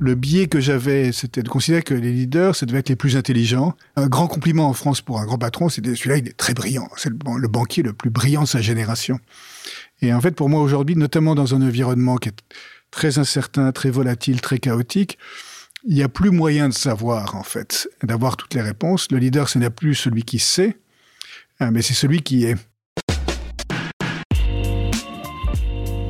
le biais que j'avais, c'était de considérer que les leaders, ça devait être les plus intelligents. Un grand compliment en France pour un grand patron, c'était celui-là, il est très brillant. C'est le, banquier le plus brillant de sa génération. Et en fait, pour moi aujourd'hui, notamment dans un environnement qui est très incertain, très volatile, très chaotique, il n'y a plus moyen de savoir, en fait, d'avoir toutes les réponses. Le leader, ce n'est plus celui qui sait, hein, mais c'est celui qui est.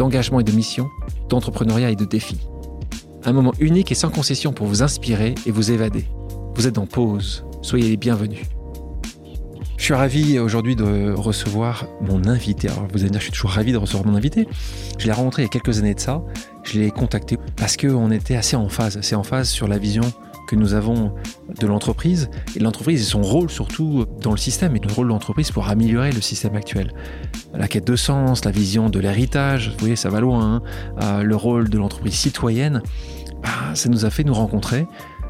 d'engagement et de mission, d'entrepreneuriat et de défis. Un moment unique et sans concession pour vous inspirer et vous évader. Vous êtes en pause, soyez les bienvenus. Je suis ravi aujourd'hui de recevoir mon invité. Alors vous allez dire, je suis toujours ravi de recevoir mon invité. Je l'ai rencontré il y a quelques années de ça. Je l'ai contacté parce qu'on était assez en phase, assez en phase sur la vision que nous avons de l'entreprise et l'entreprise et son rôle surtout dans le système et le rôle de l'entreprise pour améliorer le système actuel. La quête de sens, la vision de l'héritage, vous voyez, ça va loin, hein. euh, le rôle de l'entreprise citoyenne, bah, ça nous a fait nous rencontrer.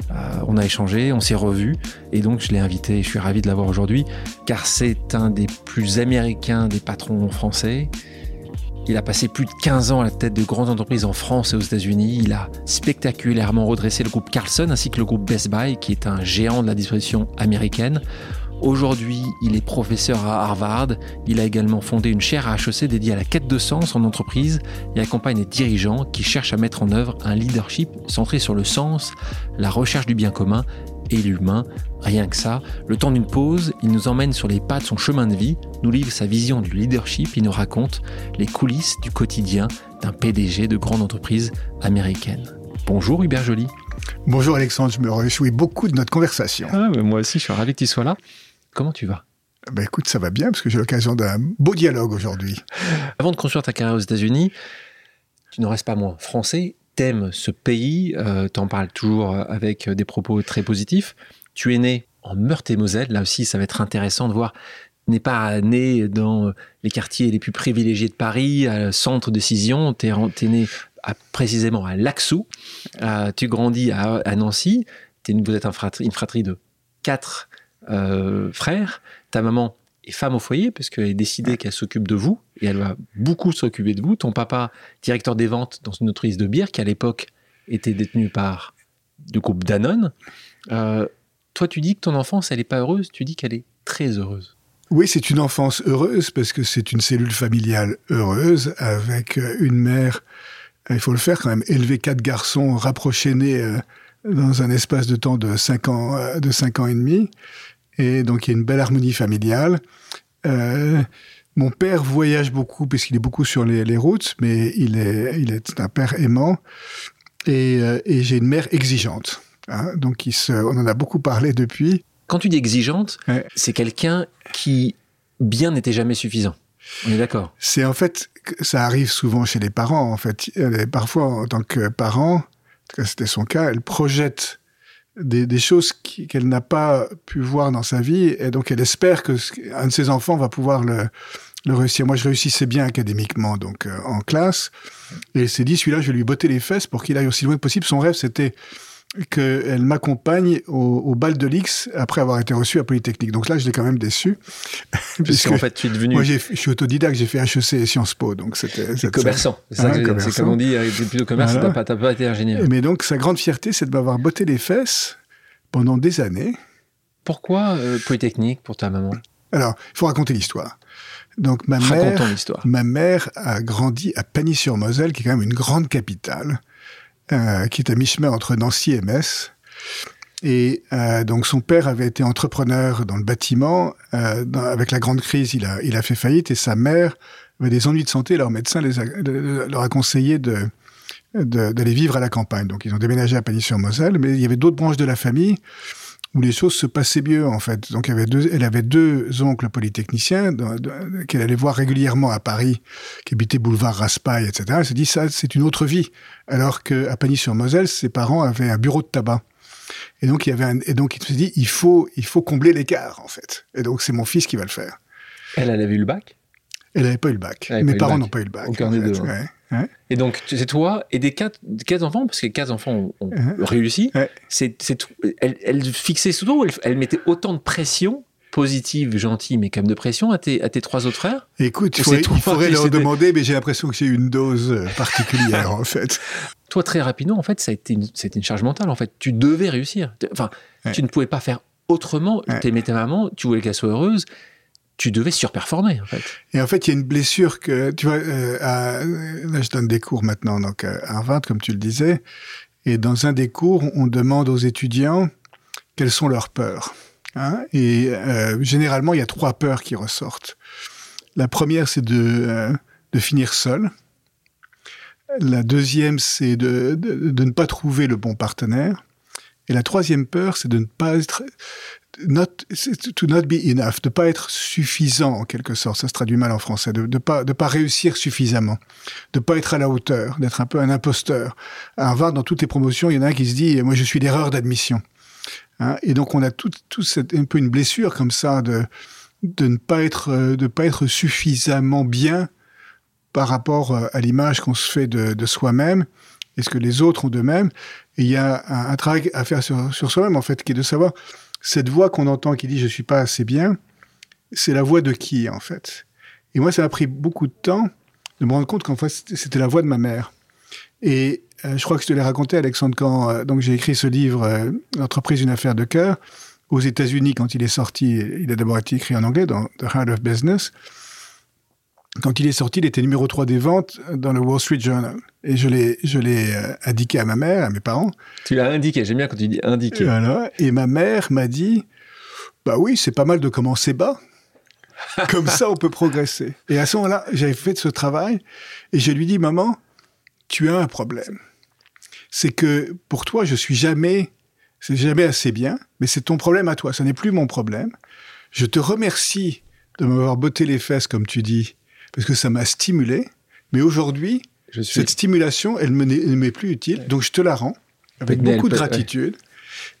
Euh, on a échangé, on s'est revus et donc je l'ai invité et je suis ravi de l'avoir aujourd'hui car c'est un des plus américains des patrons français. Il a passé plus de 15 ans à la tête de grandes entreprises en France et aux États-Unis. Il a spectaculairement redressé le groupe Carlson ainsi que le groupe Best Buy, qui est un géant de la distribution américaine. Aujourd'hui, il est professeur à Harvard. Il a également fondé une chaire à HEC dédiée à la quête de sens en entreprise et accompagne les dirigeants qui cherchent à mettre en œuvre un leadership centré sur le sens, la recherche du bien commun et l'humain. Rien que ça, le temps d'une pause, il nous emmène sur les pas de son chemin de vie, nous livre sa vision du leadership, il nous raconte les coulisses du quotidien d'un PDG de grande entreprise américaine. Bonjour Hubert Joly. Bonjour Alexandre, je me réjouis beaucoup de notre conversation. Ah, moi aussi, je suis ravi que tu sois là. Comment tu vas? Ben écoute, ça va bien parce que j'ai l'occasion d'un beau dialogue aujourd'hui. Avant de construire ta carrière aux États-Unis, tu ne restes pas moins français t'aimes ce pays, euh, t'en parles toujours avec des propos très positifs. Tu es né en Meurthe-et-Moselle, là aussi ça va être intéressant de voir. N'est pas né dans les quartiers les plus privilégiés de Paris, à centre de Cision, tu es, né précisément à Laxou, euh, tu grandis à, Nancy, vous êtes une fratrie de quatre euh, frères, ta maman est femme au foyer, parce qu'elle est décidée qu'elle s'occupe de vous, et elle va beaucoup s'occuper de vous. Ton papa, directeur des ventes dans une entreprise de bière, qui à l'époque était détenue par le groupe Danone. Euh, toi, tu dis que ton enfance, elle n'est pas heureuse, tu dis qu'elle est très heureuse. Oui, c'est une enfance heureuse, parce que c'est une cellule familiale heureuse, avec une mère, il faut le faire quand même, élever quatre garçons rapprochés nés euh, dans un espace de temps de cinq ans, euh, de cinq ans et demi. Et donc, il y a une belle harmonie familiale. Euh, mon père voyage beaucoup puisqu'il est beaucoup sur les, routes, mais il est, il est un père aimant. Et, euh, j'ai une mère exigeante. Hein. donc, il se, on en a beaucoup parlé depuis. Quand tu dis exigeante, c'est quelqu'un qui, bien, n'était jamais suffisant. On est d'accord? C'est en fait, ça arrive souvent chez les parents. En fait, parfois, en tant que parent, c'était son cas, elle projette des, choses qu'elle n'a pas pu voir dans sa vie, et donc elle espère que un de ses enfants va pouvoir le, réussir. Moi, je réussissais bien académiquement, donc euh, en classe, et elle s'est dit, celui-là, je vais lui botter les fesses pour qu'il aille aussi loin que possible. Son rêve, c'était qu'elle m'accompagne au, bal de l'X après avoir été reçu à Polytechnique. Donc là, je l'ai quand même déçu. Parce qu'en fait, tu es devenu... Moi, je suis autodidacte, j'ai fait HEC et Sciences Po, donc c'était... C'est commerçant. C'est hein, comme on dit, tu plutôt commerce, tu n'as pas, été ingénieur. Mais donc, sa grande fierté, c'est de m'avoir botté les fesses pendant des années. Pourquoi euh, Polytechnique pour ta maman? Alors, il faut raconter l'histoire. Donc ma mère, ma mère a grandi à Pagny-sur-Moselle, qui est quand même une grande capitale. Euh, qui est à mi-chemin entre Nancy et Metz. Et euh, donc son père avait été entrepreneur dans le bâtiment. Euh, avec la grande crise, il a, a fait faillite et sa mère avait des ennuis de santé. Leur médecin les leur a conseillé d'aller vivre à la campagne. Donc ils ont déménagé à Pagny-sur-Moselle, mais il y avait d'autres branches de la famille où les choses se passaient mieux en fait. Donc elle avait deux, elle avait deux oncles polytechniciens qu'elle allait voir régulièrement à Paris, qui habitaient boulevard Raspail, etc. Elle s'est dit ça, c'est une autre vie. Alors qu'à Pagny-sur-Moselle, ses parents avaient un bureau de tabac. Et donc, il y avait un, et donc, il se dit, il faut, il faut combler l'écart, en fait. Et donc, c'est mon fils qui va le faire. Elle, elle avait eu le bac? Elle n'avait pas eu le bac. Mes parents n'ont pas eu le bac. Aucun des deux. Et donc, c'est toi et des quatre, quatre enfants, parce que les quatre enfants ont, réussi. C'est, elle, elle, fixait souvent, elle, elle mettait autant de pression positive, gentille, mais quand même de pression à tes, à tes trois autres frères? Écoute, il faudrait, leur demander, mais j'ai l'impression que c'est une dose euh, particulière, en fait. Toi, très rapidement, en fait, ça a été une, une charge mentale, en fait. Tu devais réussir. Enfin, tu ne pouvais pas faire autrement. Tu aimais ta maman, tu voulais qu'elle soit heureuse. Tu devais surperformer, en fait. Et en fait, il y a une blessure que, tu vois, euh, là, je donne des cours maintenant, donc à Harvard, comme tu le disais. Et dans un des cours, on demande aux étudiants quelles sont leurs peurs. Hein, et euh, généralement, il y a trois peurs qui ressortent. La première, c'est de, euh, finir seul. La deuxième, c'est de, ne pas trouver le bon partenaire. Et la troisième peur, c'est de ne pas être not, to not be enough, de pas être suffisant en quelque sorte. Ça se traduit mal en français, de ne pas de pas réussir suffisamment, de pas être à la hauteur, d'être un peu un imposteur. À Harvard, dans toutes les promotions, il y en a un qui se dit moi je suis l'erreur d'admission. Hein, et donc on a tout, tout un peu une blessure comme ça de, de ne pas être, euh, de pas être suffisamment bien par rapport euh, à l'image qu'on se fait de, de soi-même et ce que les autres ont d'eux-mêmes. Et il y a un, travail à faire sur, sur soi-même, en fait, qui est de savoir, cette voix qu'on entend qui dit je suis pas assez bien, c'est la voix de qui, en fait? Et moi, ça m'a pris beaucoup de temps de me rendre compte qu'en fait, c'était la voix de ma mère. Et euh, je crois que je te l'ai raconté, Alexandre, quand euh, j'ai écrit ce livre, euh, L'entreprise, une affaire de cœur, aux États-Unis, quand il est sorti, il a d'abord été écrit en anglais dans The Heart of Business. Quand il est sorti, il était numéro 3 des ventes dans le Wall Street Journal. Et je l'ai, je l'ai indiqué à ma mère, à mes parents. Tu l'as indiqué, j'aime bien quand tu dis indiqué. Et ma mère m'a dit, bah oui, c'est pas mal de commencer bas. Comme ça, on peut progresser. Et à ce moment-là, j'avais fait ce travail et je lui dis, maman, tu as un problème c'est que pour toi, je suis jamais, c'est jamais assez bien, mais c'est ton problème à toi, ce n'est plus mon problème. Je te remercie de m'avoir botté les fesses, comme tu dis, parce que ça m'a stimulé, mais aujourd'hui, cette stimulation, elle ne m'est plus utile, donc je te la rends, avec beaucoup de gratitude.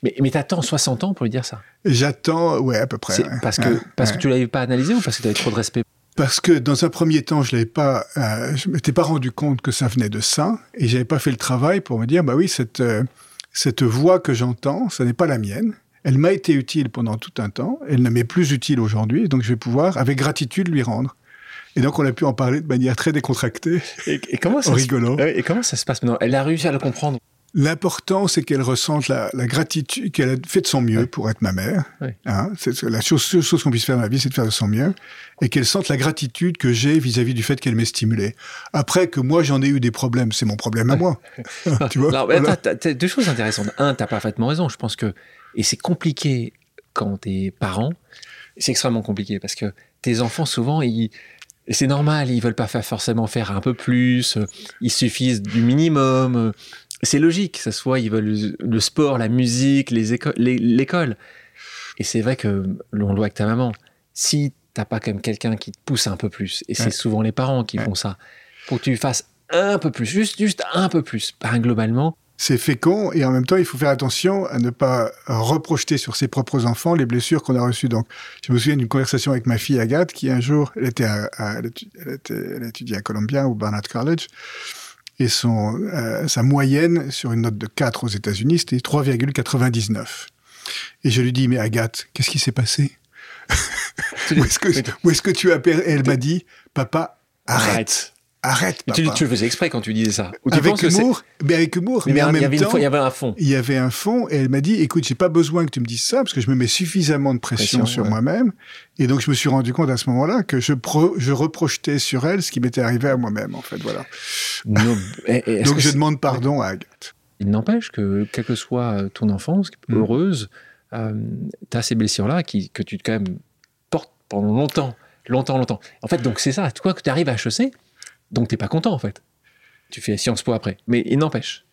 Mais, mais t'attends 60 ans pour lui dire ça? J'attends, ouais, à peu près. Parce, que, parce que tu l'avais pas analysé ou parce que tu avais trop de respect? Parce que dans un premier temps, je l'avais pas, euh, je m'étais pas rendu compte que ça venait de ça, et j'avais pas fait le travail pour me dire, bah oui, cette euh, cette voix que j'entends, ce n'est pas la mienne. Elle m'a été utile pendant tout un temps, elle ne m'est plus utile aujourd'hui, donc je vais pouvoir, avec gratitude, lui rendre. Et donc, on a pu en parler de manière très décontractée, et, comment ça rigolant. et comment ça se passe maintenant? Elle a réussi à le comprendre L'important, c'est qu'elle ressente la, gratitude, qu'elle a fait de son mieux pour être ma mère. Hein, c'est la chose, chose qu'on puisse faire dans la vie, c'est de faire de son mieux, et qu'elle sente la gratitude que j'ai vis-à-vis du fait qu'elle m'ait stimulé. Après que moi j'en ai eu des problèmes, c'est mon problème à moi. tu vois? Alors, as, deux choses intéressantes. Un, t'as parfaitement raison. Je pense que et c'est compliqué quand t'es parent. C'est extrêmement compliqué parce que tes enfants souvent ils c'est normal, ils veulent pas forcément faire un peu plus, il suffit du minimum c'est logique, ça soit ils veulent le sport, la musique, les l'école. Et c'est vrai que l'on le voit avec ta maman. Si t'as pas comme quelqu'un qui te pousse un peu plus, et c'est souvent les parents qui font ça, pour que tu fasses un peu plus, juste, juste un peu plus, pas globalement. C'est fécond et en même temps, il faut faire attention à ne pas reprojeter sur ses propres enfants les blessures qu'on a reçues. Donc, je me souviens d'une conversation avec ma fille Agathe qui un jour, elle était, à, elle, était elle étudiait à Columbia ou Barnard College, et son, euh, sa moyenne sur une note de 4 aux États-Unis, c'était 3,99. Et je lui dis, mais Agathe, qu'est-ce qui s'est passé? Où est-ce que, que, tu as perdu Elle m'a dit, papa, arrête. Arrête, papa. Tu, tu, le faisais exprès quand tu disais ça. avec humour, mais avec humour. Mais, en même temps, il y avait un fond. Il y avait un fond, et elle m'a dit, écoute, j'ai pas besoin que tu me dises ça, parce que je me mets suffisamment de pression, sur moi-même. Et donc, je me suis rendu compte à ce moment-là que je, je reprojetais sur elle ce qui m'était arrivé à moi-même, en fait, voilà. donc, je demande pardon à Agathe. Il n'empêche que, quelle que soit ton enfance, mm. heureuse, euh, tu as ces blessures-là que tu quand même portes pendant longtemps, longtemps, longtemps. En fait, donc c'est ça. Toi, que tu arrives à HEC, donc t'es pas content en fait. Tu fais Sciences Po après. Mais il n'empêche.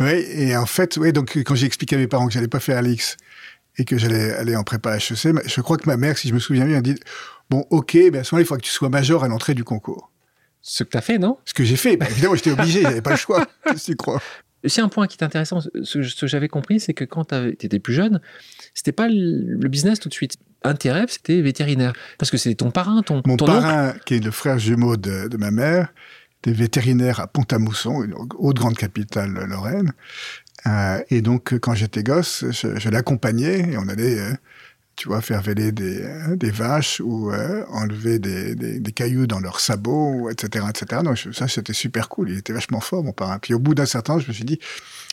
Oui, et en fait, oui, donc quand j'ai expliqué à mes parents que j'allais pas faire Alix et que j'allais aller en prépa HEC, je crois que ma mère, si je me souviens bien, a dit Bon, ok, mais à ce moment-là, il faut que tu sois major à l'entrée du concours. Ce que tu as fait, non? Ce que j'ai fait. Bah, évidemment, j'étais obligé, j'avais pas le choix, tu crois? C'est un point qui est intéressant, ce, que j'avais compris, c'est que quand tu étais plus jeune, c'était pas le business tout de suite. Rêves, c'était vétérinaire. Parce que c'était ton parrain, ton Mon parrain, qui est le frère jumeau de, ma mère, était vétérinaire à Pont-à-Mousson, une haute grande capitale Lorraine. Euh, et donc, quand j'étais gosse, je, l'accompagnais et on allait, euh, tu vois, faire véler des, euh, des vaches ou enlever des, des, cailloux dans leurs sabots, etc., etc. Donc, ça, c'était super cool. Il était vachement fort, mon parrain. Puis, au bout d'un certain temps, je me suis dit,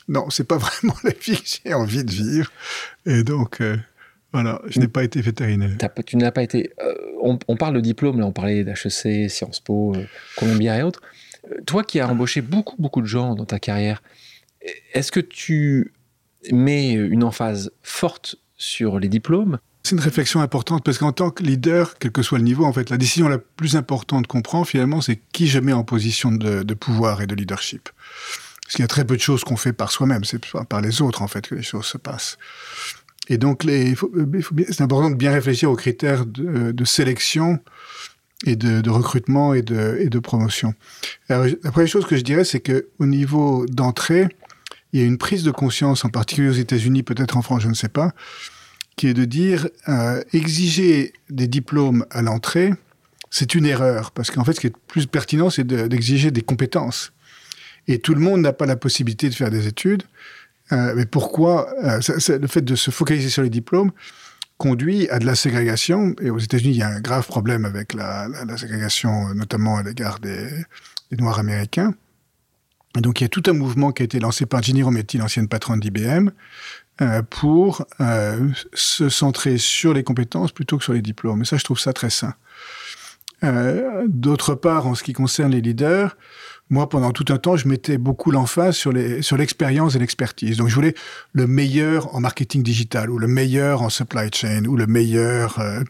non, c'est pas vraiment la vie que j'ai envie de vivre. Et donc, voilà, je n'ai pas été vétérinaire. tu n'as pas été. Euh, on, parle de diplôme, là, on parlait d'HEC, Sciences Po, euh, Columbia et autres. Euh, toi qui as embauché beaucoup, beaucoup de gens dans ta carrière, est-ce que tu mets une emphase forte sur les diplômes? C'est une réflexion importante parce qu'en tant que leader, quel que soit le niveau, en fait, la décision la plus importante qu'on prend finalement, c'est qui je mets en position de, de pouvoir et de leadership. Parce qu'il y a très peu de choses qu'on fait par soi-même, c'est par les autres en fait que les choses se passent. Et donc, c'est important de bien réfléchir aux critères de, sélection et de, recrutement et de, promotion. La première chose que je dirais, c'est qu'au niveau d'entrée, il y a une prise de conscience, en particulier aux États-Unis, peut-être en France, je ne sais pas, qui est de dire euh, exiger des diplômes à l'entrée, c'est une erreur, parce qu'en fait, ce qui est plus pertinent, c'est d'exiger des compétences. Et tout le monde n'a pas la possibilité de faire des études. Euh, mais pourquoi euh, le fait de se focaliser sur les diplômes conduit à de la ségrégation. Et aux États-Unis, il y a un grave problème avec la, ségrégation, notamment à l'égard des, Noirs américains. Et donc, il y a tout un mouvement qui a été lancé par Ginny Rometty, l'ancienne patronne d'IBM, euh, pour se centrer sur les compétences plutôt que sur les diplômes. Et ça, je trouve ça très sain. D'autre part, en ce qui concerne les leaders, moi, pendant tout un temps, je mettais beaucoup l'emphase sur l'expérience et l'expertise. Donc, je voulais le meilleur en marketing digital ou le meilleur en supply chain ou le meilleur euh,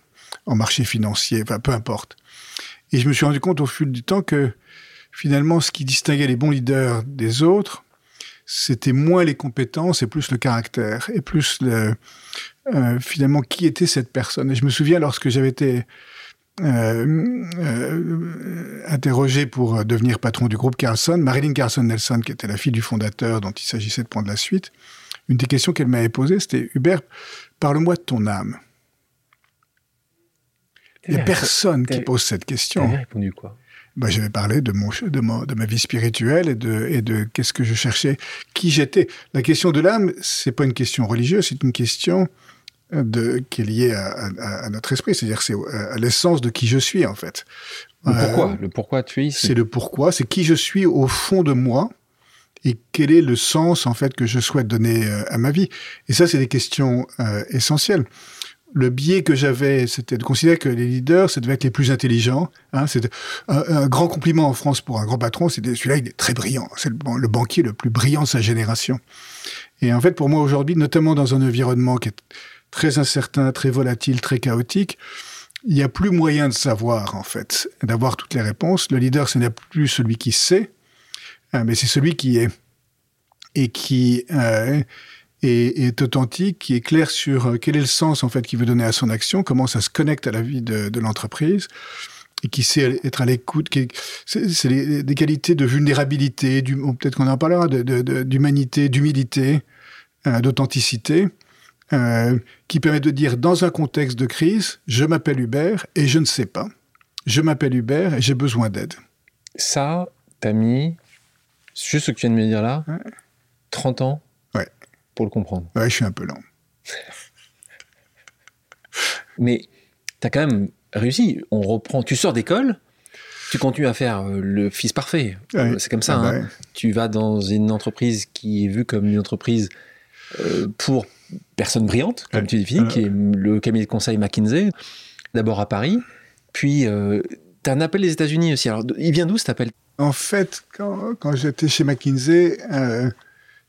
en marché financier, enfin peu importe. Et je me suis rendu compte au fil du temps que finalement, ce qui distinguait les bons leaders des autres, c'était moins les compétences et plus le caractère et plus euh, finalement qui était cette personne. Et je me souviens lorsque j'avais été euh, euh, interrogé pour devenir patron du groupe Carlson, Marilyn Carlson Nelson, qui était la fille du fondateur dont il s'agissait de prendre la suite, une des questions qu'elle m'avait posées, c'était Hubert, parle-moi de ton âme. Il n'y a personne qui pose cette question. Répondu quoi bah, j'avais parlé de mon, de, de ma vie spirituelle et de, et de qu'est-ce que je cherchais, qui j'étais. La question de l'âme, c'est pas une question religieuse, c'est une question de, qui est lié à, notre esprit, c'est-à-dire c'est à l'essence de qui je suis en fait. Le pourquoi, euh, le pourquoi tu es C'est le pourquoi, c'est qui je suis au fond de moi et quel est le sens en fait que je souhaite donner euh, à ma vie. Et ça, c'est des questions euh, essentielles. Le biais que j'avais, c'était de considérer que les leaders, ça devait être les plus intelligents. Hein, c'est un, grand compliment en France pour un grand patron, c'est celui-là, il est très brillant. C'est le, le, banquier le plus brillant de sa génération. Et en fait, pour moi aujourd'hui, notamment dans un environnement qui est très incertain, très volatile, très chaotique, il n'y a plus moyen de savoir, en fait, d'avoir toutes les réponses. Le leader, ce n'est plus celui qui sait, euh, mais c'est celui qui est. Et qui euh, est, authentique, qui est clair sur euh, quel est le sens, en fait, qu'il veut donner à son action, comment ça se connecte à la vie de, l'entreprise, et qui sait être à l'écoute. C'est des qualités de vulnérabilité, peut-être qu'on en parlera, d'humanité, d'humilité, d'authenticité euh, qui permet de dire dans un contexte de crise, je m'appelle Hubert et je ne sais pas. Je m'appelle Hubert et j'ai besoin d'aide. Ça, t'as mis, juste ce que tu viens de me dire là, 30 ans ouais. pour le comprendre. Ouais, je suis un peu lent. Mais t'as quand même réussi. On reprend, tu sors d'école, tu continues à faire euh, le fils parfait. C'est comme ça. Ah hein. bah tu vas dans une entreprise qui est vue comme une entreprise euh, pour personne brillante, comme tu définis, qui est le cabinet de conseil McKinsey, d'abord à Paris, puis euh, tu as un appel des États-Unis aussi. Alors, il vient d'où cet appel? En fait, quand, quand j'étais chez McKinsey, euh,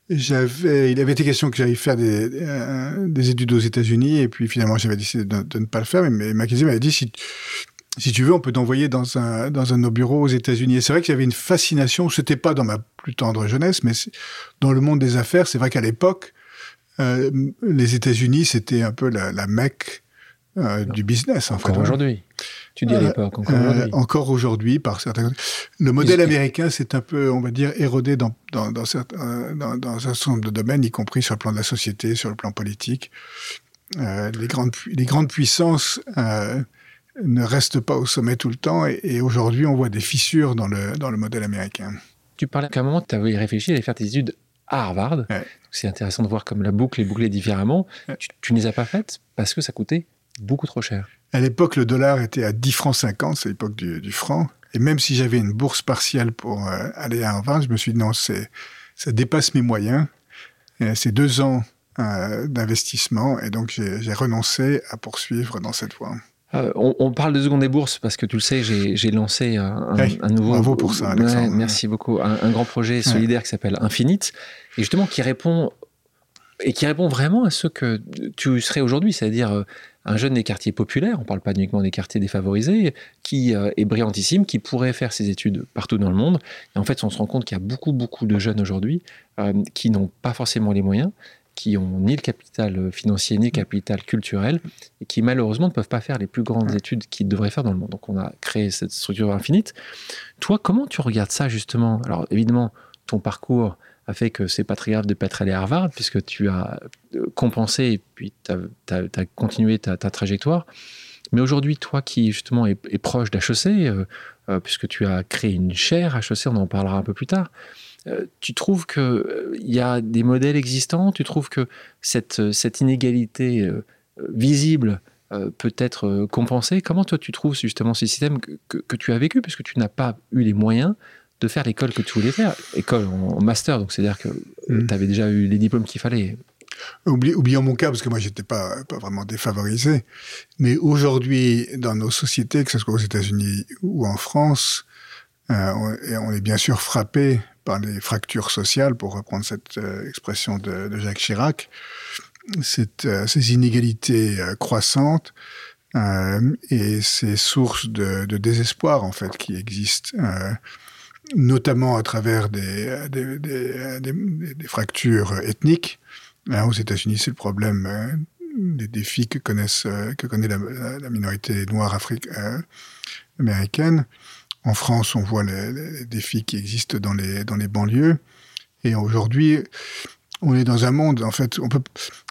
j'avais, il avait été question que j'aille faire des, euh, des, études aux États-Unis, et puis finalement j'avais décidé de, ne pas le faire, mais, McKinsey m'avait dit si, si tu veux, on peut t'envoyer dans un, dans un de nos bureaux aux États-Unis. Et c'est vrai que j'avais une fascination, c'était pas dans ma plus tendre jeunesse, mais dans le monde des affaires, c'est vrai qu'à l'époque, euh, les États-Unis, c'était un peu la, la mecque euh, du business. En Encore aujourd'hui. Tu dis à l'époque, encore aujourd'hui. encore aujourd'hui, par certains. Le modèle américain, c'est un peu, on va dire, érodé dans, dans, dans, certains, dans, dans un certain nombre de domaines, y compris sur le plan de la société, sur le plan politique. les, grandes, les grandes puissances ne restent pas au sommet tout le temps, et, aujourd'hui, on voit des fissures dans le, dans le modèle américain. Tu parlais qu'à un moment, tu avais réfléchi à aller faire tes études à Harvard. C'est intéressant de voir comme la boucle est bouclée différemment. Tu, ne les as pas faites parce que ça coûtait beaucoup trop cher. À l'époque, le dollar était à 10 francs 50, c'est l'époque du, franc. Et même si j'avais une bourse partielle pour euh, aller à Harvard, je me suis dit non, ça dépasse mes moyens. C'est deux ans euh, d'investissement et donc j'ai renoncé à poursuivre dans cette voie. Euh, on, parle de seconde des bourses parce que tu le sais, j'ai lancé un, nouveau. Bravo pour ça, Alexandre. merci beaucoup. Un, grand projet solidaire qui s'appelle Infinite et justement qui répond et qui répond vraiment à ce que tu serais aujourd'hui, c'est-à-dire euh, un jeune des quartiers populaires. On ne parle pas uniquement des quartiers défavorisés, qui euh, est brillantissime, qui pourrait faire ses études partout dans le monde. Et en fait, on se rend compte qu'il y a beaucoup, beaucoup de jeunes aujourd'hui qui n'ont pas forcément les moyens qui ont ni le capital financier ni le capital culturel et qui malheureusement ne peuvent pas faire les plus grandes études qu'ils devraient faire dans le monde. Donc on a créé cette structure infinite. Toi, comment tu regardes ça justement? Alors évidemment, ton parcours a fait que c'est pas très grave de pas être allé à Harvard puisque tu as euh, compensé et puis tu as, continué ta, trajectoire. Mais aujourd'hui, toi qui justement est, proche d'HEC, euh, euh, puisque tu as créé une chaire HEC, on en parlera un peu plus tard, euh, tu trouves qu'il euh, y a des modèles existants? Tu trouves que cette, euh, cette inégalité visible peut être compensée? Comment toi tu trouves justement ce système que, tu as vécu Puisque tu n'as pas eu les moyens de faire l'école que tu voulais faire, école en, master, donc c'est-à-dire que mm. tu avais déjà eu les diplômes qu'il fallait. oublions mon cas, parce que moi, j'étais pas, pas vraiment défavorisé. Mais aujourd'hui, dans nos sociétés, que ce soit aux États-Unis ou en France, on, on, est bien sûr frappé par les fractures sociales, pour reprendre cette euh, expression de, Jacques Chirac, euh, ces inégalités euh, croissantes et ces sources de, désespoir en fait qui existent, notamment à travers des, fractures ethniques. Hein, aux États-Unis, c'est le problème des défis que connaissent que connaît la, minorité noire afrique, américaine. En France, on voit les, défis qui existent dans les, dans les banlieues. Et aujourd'hui, on est dans un monde, en fait,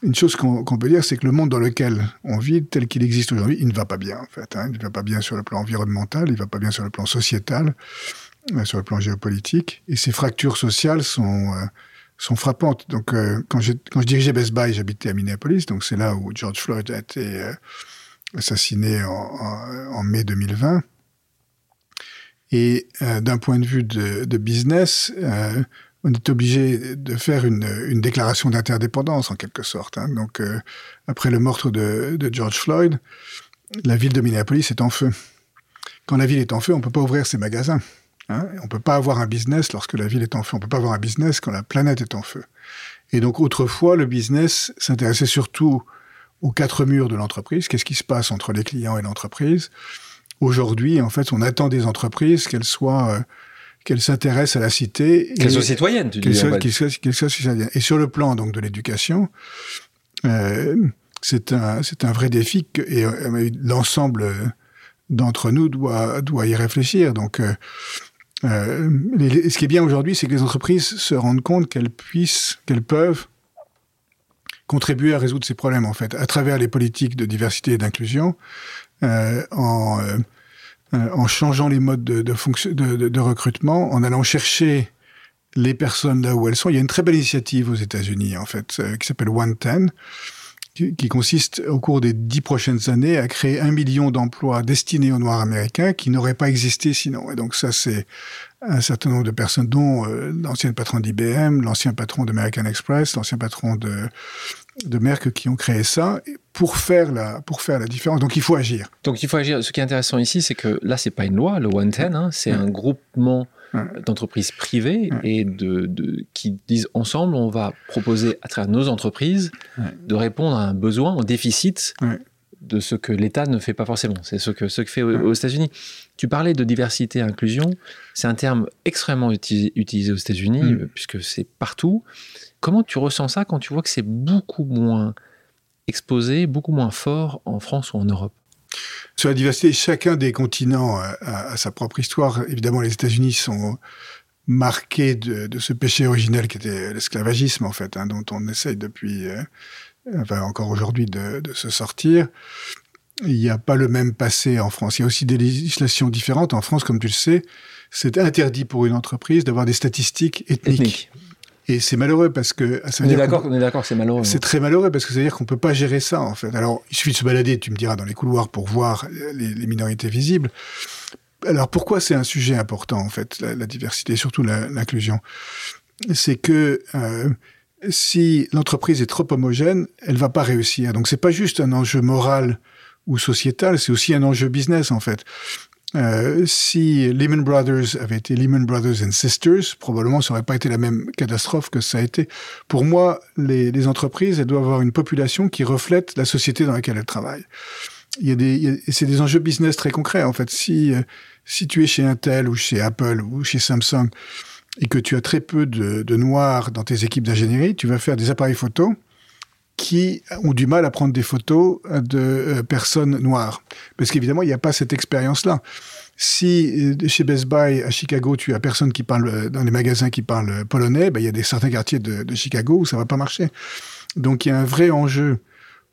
une chose qu'on peut dire, c'est que le monde dans lequel on vit, tel qu'il existe aujourd'hui, il ne va pas bien, en fait. Hein. Il ne va pas bien sur le plan environnemental, il ne va pas bien sur le plan sociétal, euh, sur le plan géopolitique. Et ces fractures sociales sont, euh, sont frappantes. Donc, euh, quand, je dirigeais Best Buy, j'habitais à Minneapolis, donc c'est là où George Floyd a été assassiné en mai 2020. Et euh, d'un point de vue de, business, euh, on est obligé de faire une, déclaration d'interdépendance en quelque sorte. Hein. Donc, euh, après le meurtre de, de, George Floyd, la ville de Minneapolis est en feu. Quand la ville est en feu, on ne peut pas ouvrir ses magasins. Hein. On ne peut pas avoir un business lorsque la ville est en feu. On ne peut pas avoir un business quand la planète est en feu. Et donc, autrefois, le business s'intéressait surtout aux quatre murs de l'entreprise. Qu'est-ce qui se passe entre les clients et l'entreprise? Aujourd'hui, en fait, on attend des entreprises qu'elles soient, euh, qu'elles s'intéressent à la cité. Qu'elles soient citoyennes, tu dis. Qu'elles soient, citoyennes. Et sur le plan donc de l'éducation, euh, c'est un, c'est un vrai défi que, et euh, l'ensemble d'entre nous doit, doit y réfléchir. Donc, ce qui est bien aujourd'hui, c'est que les entreprises se rendent compte qu'elles puissent, qu'elles peuvent contribuer à résoudre ces problèmes, en fait, à travers les politiques de diversité et d'inclusion, en, euh, euh, en changeant les modes de, recrutement, en allant chercher les personnes là où elles sont. Il y a une très belle initiative aux États-Unis, en fait, qui s'appelle One Ten, qui, consiste au cours des dix prochaines années à créer un million d'emplois destinés aux Noirs américains qui n'auraient pas existé sinon. Et donc ça, c'est un certain nombre de personnes, dont l'ancien patron d'IBM, l'ancien patron d'American Express, l'ancien patron de de Merck qui ont créé ça pour faire la pour faire la différence. Donc il faut agir. Donc il faut agir. Ce qui est intéressant ici, c'est que là c'est pas une loi, le One Ten, hein, c'est un groupement d'entreprises privées et de, qui disent ensemble on va proposer à travers nos entreprises de répondre à un besoin, un déficit de ce que l'État ne fait pas forcément. C'est ce que ce que fait aux, États-Unis. Tu parlais de diversité et inclusion. C'est un terme extrêmement utilisé aux États-Unis mm. puisque c'est partout. Comment tu ressens ça quand tu vois que c'est beaucoup moins exposé, beaucoup moins fort en France ou en Europe? Sur la diversité, chacun des continents a, sa propre histoire. Évidemment, les États-Unis sont marqués de, ce péché originel qui était l'esclavagisme, en fait, hein, dont on essaye depuis, euh, enfin encore aujourd'hui, de, se sortir. Il n'y a pas le même passé en France. Il y a aussi des législations différentes. En France, comme tu le sais, c'est interdit pour une entreprise d'avoir des statistiques ethniques. Et c'est malheureux parce que. Ça on, est d'accord, on est d'accord, c'est malheureux. C'est très malheureux parce que ça veut dire qu'on peut pas gérer ça, en fait. Alors, il suffit de se balader, tu me diras, dans les couloirs pour voir les, minorités visibles. Alors, pourquoi c'est un sujet important, en fait, la, diversité, surtout l'inclusion? C'est que euh, si l'entreprise est trop homogène, elle va pas réussir. Donc, c'est pas juste un enjeu moral ou sociétal, c'est aussi un enjeu business, en fait. Euh, si Lehman Brothers avait été Lehman Brothers and Sisters, probablement ça n'aurait pas été la même catastrophe que ça a été. Pour moi, les, entreprises, elles doivent avoir une population qui reflète la société dans laquelle elles travaillent. Il y a des, c'est des enjeux business très concrets en fait. Si euh, si tu es chez Intel ou chez Apple ou chez Samsung et que tu as très peu de, de noirs dans tes équipes d'ingénierie, tu vas faire des appareils photo qui ont du mal à prendre des photos de euh, personnes noires. Parce qu'évidemment, il n'y a pas cette expérience-là. Si euh, chez Best Buy à Chicago, tu as personne qui parle euh, dans les magasins qui parlent polonais, ben, il y a des certains quartiers de, Chicago où ça va pas marcher. Donc il y a un vrai enjeu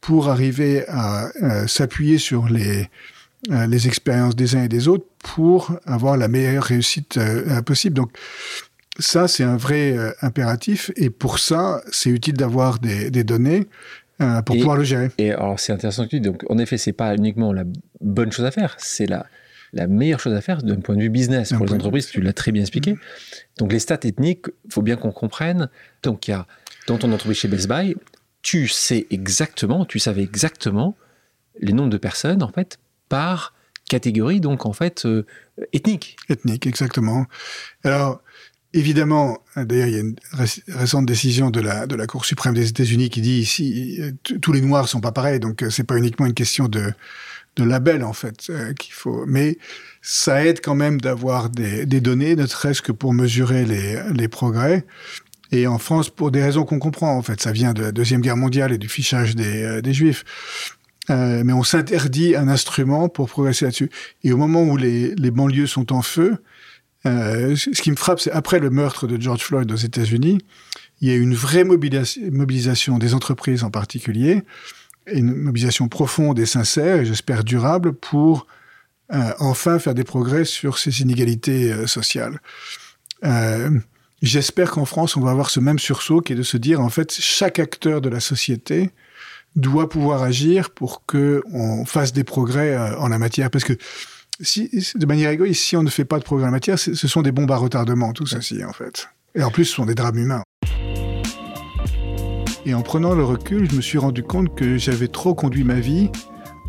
pour arriver à, s'appuyer sur les les expériences des uns et des autres pour avoir la meilleure réussite possible. Donc ça, c'est un vrai euh, impératif. Et pour ça, c'est utile d'avoir des, données euh, pour pouvoir le gérer. Et alors, c'est intéressant que tu dis. Donc, en effet, c'est pas uniquement la bonne chose à faire, c'est la, la meilleure chose à faire d'un point de vue business pour les entreprises. Tu l'as très bien expliqué. Mm. Donc, les stats ethniques, il faut bien qu'on comprenne. Donc, il y a dans ton entreprise chez Best Buy, tu sais exactement, tu savais exactement les nombres de personnes, en fait, par catégorie, donc en fait, euh, ethnique. Ethnique, exactement. Alors, Évidemment, d'ailleurs, il y a une récente décision de la, Cour suprême des États-Unis qui dit ici, tous les Noirs sont pas pareils, donc euh, c'est pas uniquement une question de, label, en fait, euh, qu'il faut. Mais ça aide quand même d'avoir des, données, ne serait-ce que pour mesurer les, progrès. Et en France, pour des raisons qu'on comprend, en fait, ça vient de la Deuxième Guerre mondiale et du fichage des, euh, Juifs. Mais on s'interdit un instrument pour progresser là-dessus. Et au moment où les banlieues sont en feu, euh, ce qui me frappe, c'est après le meurtre de George Floyd aux États-Unis, il y a eu une vraie mobilisation des entreprises en particulier, une mobilisation profonde et sincère, et j'espère durable, pour euh, enfin faire des progrès sur ces inégalités euh, sociales. j'espère qu'en France, on va avoir ce même sursaut qui est de se dire, en fait, chaque acteur de la société doit pouvoir agir pour que on fasse des progrès en la matière, parce que si, de manière égoïste, si on ne fait pas de progrès en matière, ce sont des bombes à retardement, tout ceci, en fait. Et en plus, ce sont des drames humains. Et en prenant le recul, je me suis rendu compte que j'avais trop conduit ma vie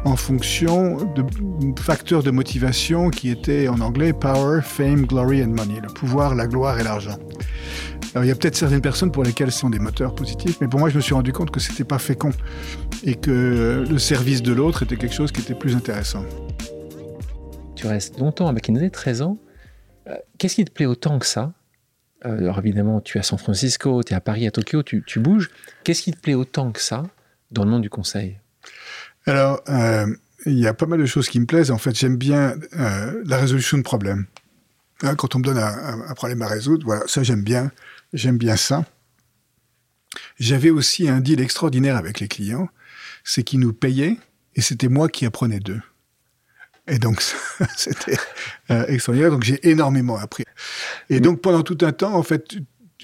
en fonction de facteurs de motivation qui étaient en anglais power, fame, glory and money, le pouvoir, la gloire et l'argent. Alors il y a peut-être certaines personnes pour lesquelles ce sont des moteurs positifs, mais pour moi je me suis rendu compte que c'était pas fécond et que le service de l'autre était quelque chose qui était plus intéressant tu restes longtemps à McKinsey, 13 ans. Euh, qu'est-ce qui te plaît autant que ça? Euh, Alors évidemment, tu es à San Francisco, tu es à Paris, à Tokyo, tu, bouges. Qu'est-ce qui te plaît autant que ça dans le monde du conseil? Alors, euh, il y a pas mal de choses qui me plaisent. En fait, j'aime bien la résolution de problèmes. Hein, quand on me donne un, problème à résoudre, voilà, ça j'aime bien. J'aime bien ça. J'avais aussi un deal extraordinaire avec les clients, c'est qu'ils nous payaient et c'était moi qui apprenais d'eux. Et donc, c'était euh, extraordinaire. Donc, j'ai énormément appris. Et donc, pendant tout un temps, en fait,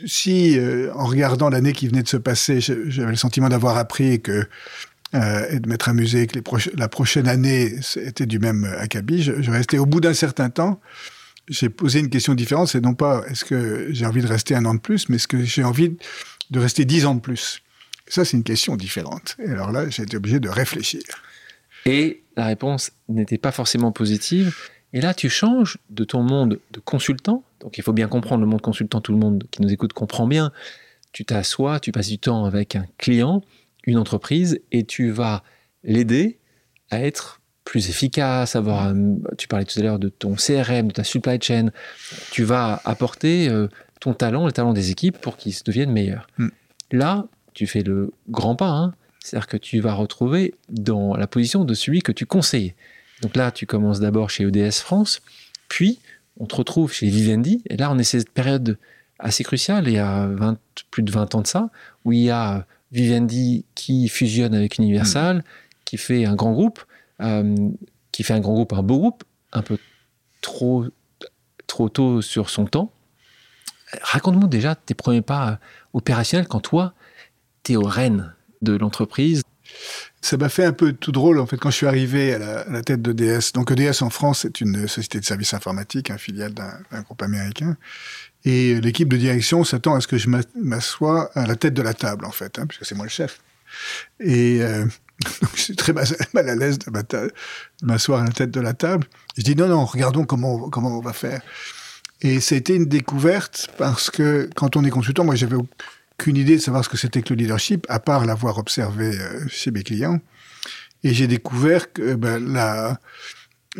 si, euh, en regardant l'année qui venait de se passer, j'avais le sentiment d'avoir appris et euh, de m'être amusé que la prochaine année était du même acabit, je restais au bout d'un certain temps. J'ai posé une question différente, c'est non pas est-ce que j'ai envie de rester un an de plus, mais est-ce que j'ai envie de rester dix ans de plus? Ça, c'est une question différente. Et alors là, j'ai été obligé de réfléchir. Et la réponse n'était pas forcément positive. Et là, tu changes de ton monde de consultant. Donc, il faut bien comprendre le monde consultant. Tout le monde qui nous écoute comprend bien. Tu t'assois, tu passes du temps avec un client, une entreprise, et tu vas l'aider à être plus efficace, avoir, tu parlais tout à l'heure de ton CRM, de ta supply chain. Tu vas apporter euh, ton talent, le talent des équipes pour qu'ils deviennent meilleurs. Hmm. Là, tu fais le grand pas. Hein C'est-à-dire que tu vas retrouver dans la position de celui que tu conseilles. Donc là, tu commences d'abord chez EDS France, puis on te retrouve chez Vivendi, et là, on est cette période assez cruciale, il y a plus de 20 ans de ça, où il y a Vivendi qui fusionne avec Universal, mmh. qui fait un grand groupe, euh, qui fait un grand groupe, un beau groupe, un peu trop, trop tôt sur son temps. Raconte-nous déjà tes premiers pas opérationnels quand toi, tu es au rênes de l'entreprise. Ça m'a fait un peu tout drôle en fait quand je suis arrivé à la, tête d'EDS. Donc EDS en France, c'est une société de services informatiques, un filiale d'un groupe américain. Et l'équipe de direction s'attend à ce que je m'assoie à la tête de la table en fait, hein, puisque c'est moi le chef. Et euh, je suis très mal à l'aise de m'asseoir à la tête de la table. Je dis non, non, regardons comment, comment on va faire. Et été une découverte parce que quand on est consultant, moi j'avais aucune idée de savoir ce que c'était que le leadership, à part l'avoir observé euh, chez mes clients. Et j'ai découvert que ben, la,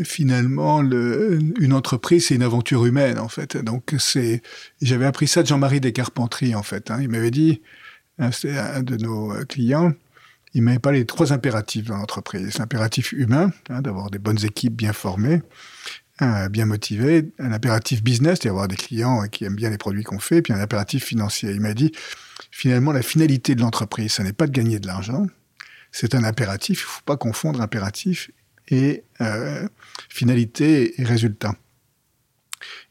finalement, le, une entreprise, c'est une aventure humaine, en fait. Donc, c'est, j'avais appris ça de Jean-Marie Descarpentries, en fait. Hein. Il m'avait dit, hein, c'était un de nos euh, clients, il m'avait parlé des trois impératifs dans l'entreprise. L'impératif humain, hein, d'avoir des bonnes équipes bien formées, euh, bien motivées. Un impératif business, c'est avoir des clients qui aiment bien les produits qu'on fait. Puis un impératif financier. Il m'a dit, finalement, la finalité de l'entreprise, ce n'est pas de gagner de l'argent. C'est un impératif. Il ne faut pas confondre impératif et euh, finalité et résultat.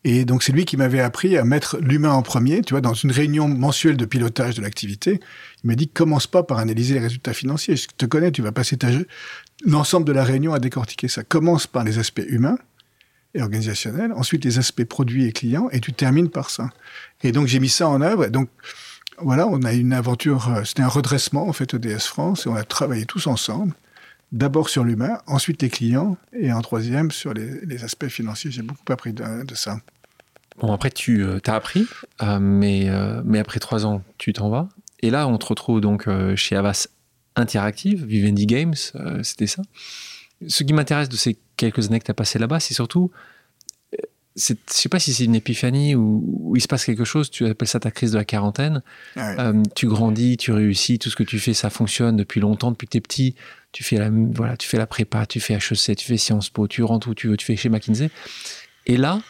Et donc c'est lui qui m'avait appris à mettre l'humain en premier. Tu vois, dans une réunion mensuelle de pilotage de l'activité, il m'a dit commence pas par analyser les résultats financiers. Je te connais, tu vas passer ta l'ensemble de la réunion à décortiquer ça. Commence par les aspects humains et organisationnels, ensuite les aspects produits et clients, et tu termines par ça. Et donc j'ai mis ça en œuvre. Et donc voilà, on a une aventure, euh, c'était un redressement en fait DS France, et on a travaillé tous ensemble. D'abord sur l'humain, ensuite les clients, et en troisième sur les, aspects financiers. J'ai beaucoup appris de, ça. Bon, après, tu euh, as appris, euh, mais, mais après trois ans, tu t'en vas. Et là, on te retrouve donc chez Avas Interactive, Vivendi Games, c'était ça. Ce qui m'intéresse de ces quelques années que tu as passées là-bas, c'est surtout je sais pas si c'est une épiphanie ou, il se passe quelque chose, tu appelles ça ta crise de la quarantaine. Euh, tu grandis, tu réussis, tout ce que tu fais, ça fonctionne depuis longtemps, depuis que tu es petit. Tu fais, la, voilà, tu fais la prépa, tu fais HEC, tu fais Sciences Po, tu rentres où tu veux, tu fais chez McKinsey. Et là,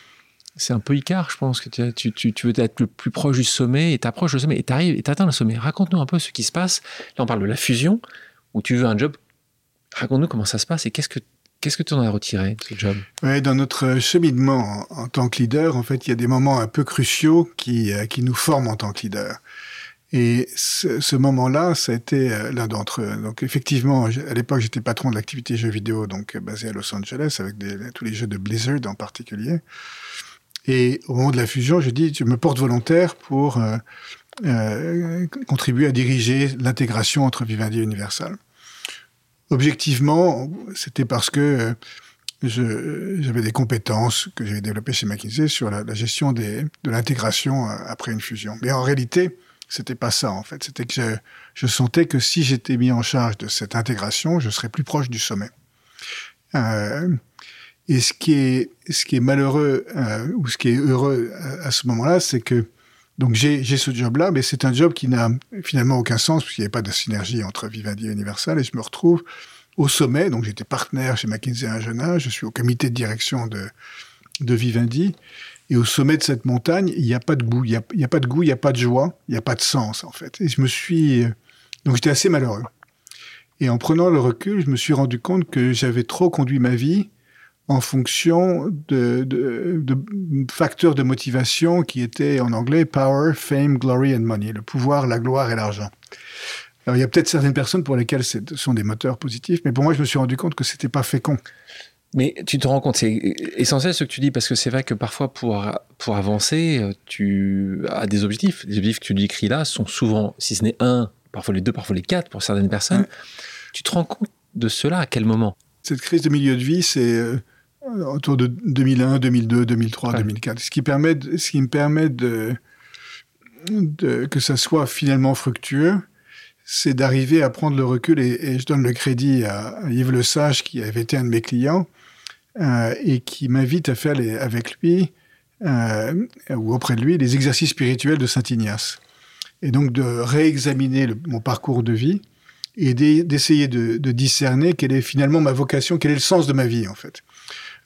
c'est un peu Icar, je pense, que tu, tu, tu, veux être le plus proche du sommet et t'approches le sommet et t'arrives et t'atteins le sommet. Raconte-nous un peu ce qui se passe. Là, on parle de la fusion où tu veux un job. Raconte-nous comment ça se passe et qu'est-ce que Qu'est-ce que tu en as retiré de ce job? Ouais, Dans notre cheminement en, tant que leader, en fait, il y a des moments un peu cruciaux qui, euh, qui nous forment en tant que leader. Et ce, moment-là, ça a été euh, l'un d'entre eux. Donc effectivement, à l'époque, j'étais patron de l'activité jeux vidéo, donc euh, basé à Los Angeles, avec tous les jeux de Blizzard en particulier. Et au moment de la fusion, je dis, je me porte volontaire pour contribuer à diriger l'intégration entre Vivendi et Universal objectivement, c'était parce que euh, j'avais des compétences que j'avais développées chez McKinsey sur la, gestion de l'intégration euh, après une fusion. Mais en réalité, c'était pas ça en fait. C'était que je, sentais que si j'étais mis en charge de cette intégration, je serais plus proche du sommet. Euh, et ce qui est ce qui est malheureux ou ce qui est heureux à ce moment-là, c'est que donc j'ai ce job-là, mais c'est un job qui n'a finalement aucun sens, puisqu'il n'y avait pas de synergie entre Vivendi et Universal, et je me retrouve au sommet, donc j'étais partenaire chez McKinsey à un jeune âge, je suis au comité de direction de, Vivendi, et au sommet de cette montagne, il n'y a pas de goût, il n'y a, a, pas de goût, il n'y a pas de joie, il n'y a pas de sens en fait. Et je me suis... Donc j'étais assez malheureux. Et en prenant le recul, je me suis rendu compte que j'avais trop conduit ma vie en fonction de, de, facteurs de motivation qui étaient en anglais power, fame, glory and money, le pouvoir, la gloire et l'argent. Alors il y a peut-être certaines personnes pour lesquelles ce sont des moteurs positifs, mais pour moi je me suis rendu compte que c'était pas fécond. Mais tu te rends compte, c'est essentiel ce que tu dis, parce que c'est vrai que parfois pour, pour avancer, tu as des objectifs. Les objectifs que tu décris là sont souvent, si ce n'est un, parfois les deux, parfois les quatre pour certaines personnes. Tu te rends compte de cela à quel moment? Cette crise de milieu de vie, c'est euh, autour de 2001, 2002, 2003, 2004. Ce qui, permet ce qui me permet de, de, que ça soit finalement fructueux, c'est d'arriver à prendre le recul, et, je donne le crédit à, Yves Le Sage, qui avait été un de mes clients, euh, et qui m'invite à faire les, avec lui, euh, ou auprès de lui, les exercices spirituels de Saint Ignace. Et donc de réexaminer mon parcours de vie, et d'essayer de, discerner quelle est finalement ma vocation, quel est le sens de ma vie en fait.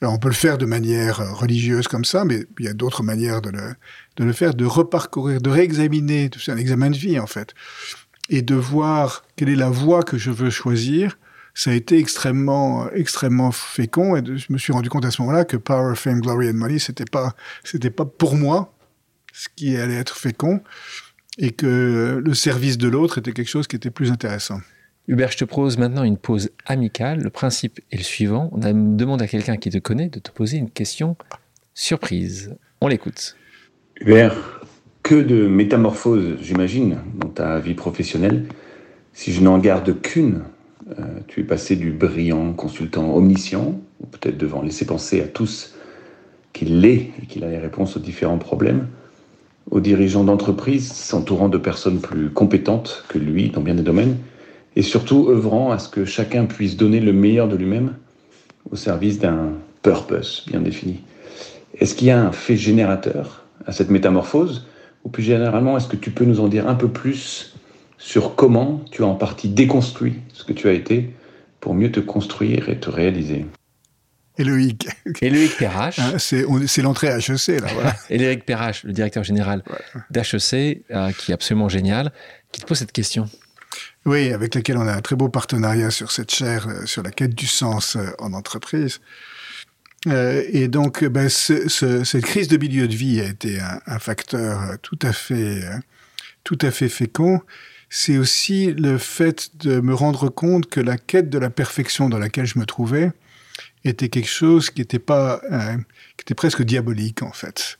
Alors on peut le faire de manière euh, religieuse comme ça, mais il y a d'autres manières de le, de le faire, de reparcourir, de réexaminer, c'est un examen de vie en fait, et de voir quelle est la voie que je veux choisir. Ça a été extrêmement, extrêmement fécond, et je me suis rendu compte à ce moment-là que Power, Fame, Glory and Money, c'était pas, c'était pas pour moi ce qui allait être fécond, et que le service de l'autre était quelque chose qui était plus intéressant. Hubert, je te propose maintenant une pause amicale. Le principe est le suivant. On demande à quelqu'un qui te connaît de te poser une question surprise. On l'écoute. Hubert, que de métamorphoses, j'imagine, dans ta vie professionnelle. Si je n'en garde qu'une, euh, tu es passé du brillant consultant omniscient, ou peut-être devant laisser penser à tous qu'il l'est et qu'il a les réponses aux différents problèmes, aux dirigeants d'entreprise s'entourant de personnes plus compétentes que lui dans bien des domaines, et surtout œuvrant à ce que chacun puisse donner le meilleur de lui-même au service d'un purpose bien défini. Est-ce qu'il y a un fait générateur à cette métamorphose? Ou plus généralement, est-ce que tu peux nous en dire un peu plus sur comment tu as en partie déconstruit ce que tu as été pour mieux te construire et te réaliser? Éloïc. Éloïc Perrache. Hein, c'est l'entrée à HEC, là. Voilà. Éloïc Perrache, le directeur général d'HEC, euh, qui est absolument génial, qui te pose cette question. Oui, avec laquelle on a un très beau partenariat sur cette chaire, euh, sur la quête du sens euh, en entreprise. Euh, et donc, ben, cette crise de milieu de vie a été un, facteur tout à fait, tout à fait fécond. C'est aussi le fait de me rendre compte que la quête de la perfection dans laquelle je me trouvais était quelque chose qui était pas, qui était presque diabolique en fait.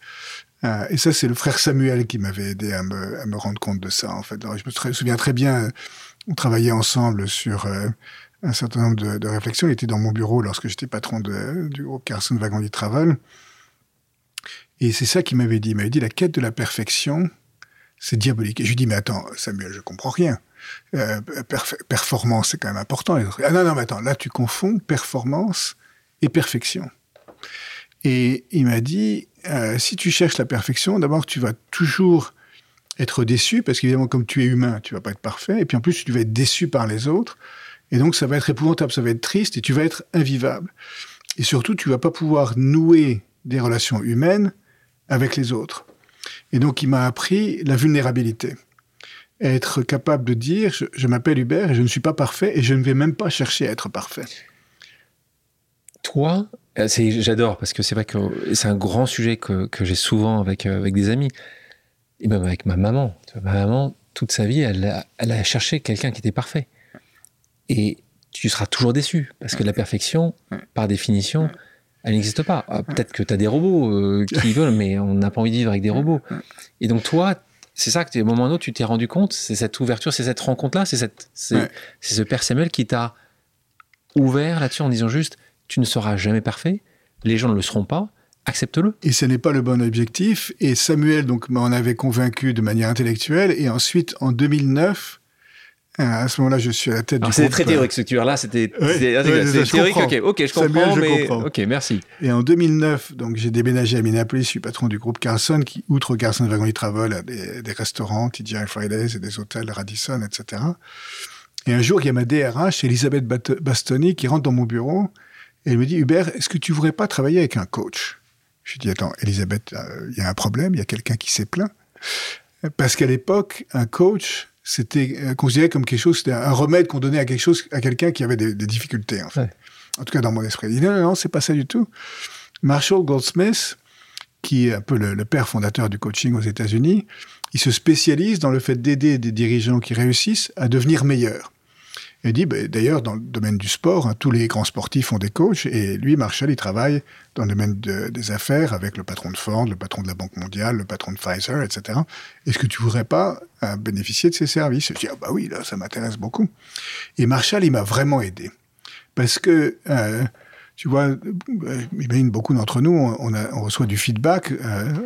et ça, c'est le frère Samuel qui m'avait aidé à me, à me, rendre compte de ça en fait. je me souviens très bien on travaillait ensemble sur euh, un certain nombre de, réflexions. Il était dans mon bureau lorsque j'étais patron du groupe Carson Wagon Travel. Et c'est ça qu'il m'avait dit. Il m'avait dit la quête de la perfection, c'est diabolique. Et je lui dis, mais attends, Samuel, je comprends rien. Euh, performance, c'est quand même important. Ah non, non, mais attends, là, tu confonds performance et perfection. Et il m'a dit, euh, si tu cherches la perfection, d'abord, tu vas toujours être déçu, parce qu'évidemment, comme tu es humain, tu vas pas être parfait, et puis en plus, tu vas être déçu par les autres, et donc ça va être épouvantable, ça va être triste, et tu vas être invivable. Et surtout, tu vas pas pouvoir nouer des relations humaines avec les autres. Et donc, il m'a appris la vulnérabilité. Être capable de dire, je, m'appelle Hubert et je ne suis pas parfait et je ne vais même pas chercher à être parfait. Toi, euh, j'adore parce que c'est vrai que c'est un grand sujet que, que j'ai souvent avec, euh, avec des amis et même avec ma maman. Ma maman, toute sa vie, elle a, elle a cherché quelqu'un qui était parfait. Et tu seras toujours déçu, parce que la perfection, par définition, elle n'existe pas. Ah, peut-être que tu as des robots euh, qui veulent, mais on n'a pas envie de vivre avec des robots. Et donc toi, c'est ça que, à un moment ou tu t'es rendu compte, c'est cette ouverture, c'est cette rencontre-là, c'est c'est, ce Père Samuel qui t'a ouvert là-dessus en disant juste, tu ne seras jamais parfait, les gens ne le seront pas, accepte-le. Et ce n'est pas le bon objectif. Et Samuel donc m'en avait convaincu de manière intellectuelle. Et ensuite, en 2009, euh, à ce moment-là, je suis à la tête du C'est très théorique ce que tu là. C'était théorique. Ok, je comprends. mais... Ok, merci. Et en 2009, donc j'ai déménagé à Minneapolis. Je suis patron du groupe Carlson, qui outre Carlson Wagon Travel, a des, des restaurants, TGI Fridays et des hôtels Radisson, etc. Et un jour, il y a ma DRH, Elisabeth Bastoni, qui rentre dans mon bureau. Et elle me dit, Hubert, est-ce que tu voudrais pas travailler avec un coach? Je dis, attends, Elisabeth, euh, il y a un problème, il y a quelqu'un qui s'est plaint. Parce qu'à l'époque, un coach, c'était euh, considéré comme quelque chose, c'était un remède qu'on donnait à quelque chose, à quelqu'un qui avait des, difficultés, en fait. En tout cas, dans mon esprit. Il dit, non, non, non, c'est pas ça du tout. Marshall Goldsmith, qui est un peu le, le père fondateur du coaching aux États-Unis, il se spécialise dans le fait d'aider des dirigeants qui réussissent à devenir meilleurs. Il dit, bah, d'ailleurs, dans le domaine du sport, hein, tous les grands sportifs ont des coachs, et lui, Marshall, il travaille dans le domaine des affaires avec le patron de Ford, le patron de la Banque mondiale, le patron de Pfizer, etc. Est-ce que tu voudrais pas euh, bénéficier de ces services? Je dis, ah bah oui, là, ça m'intéresse beaucoup. Et Marshall, il m'a vraiment aidé. Parce que, euh, tu vois, euh, imagine beaucoup d'entre nous, on, reçoit du feedback.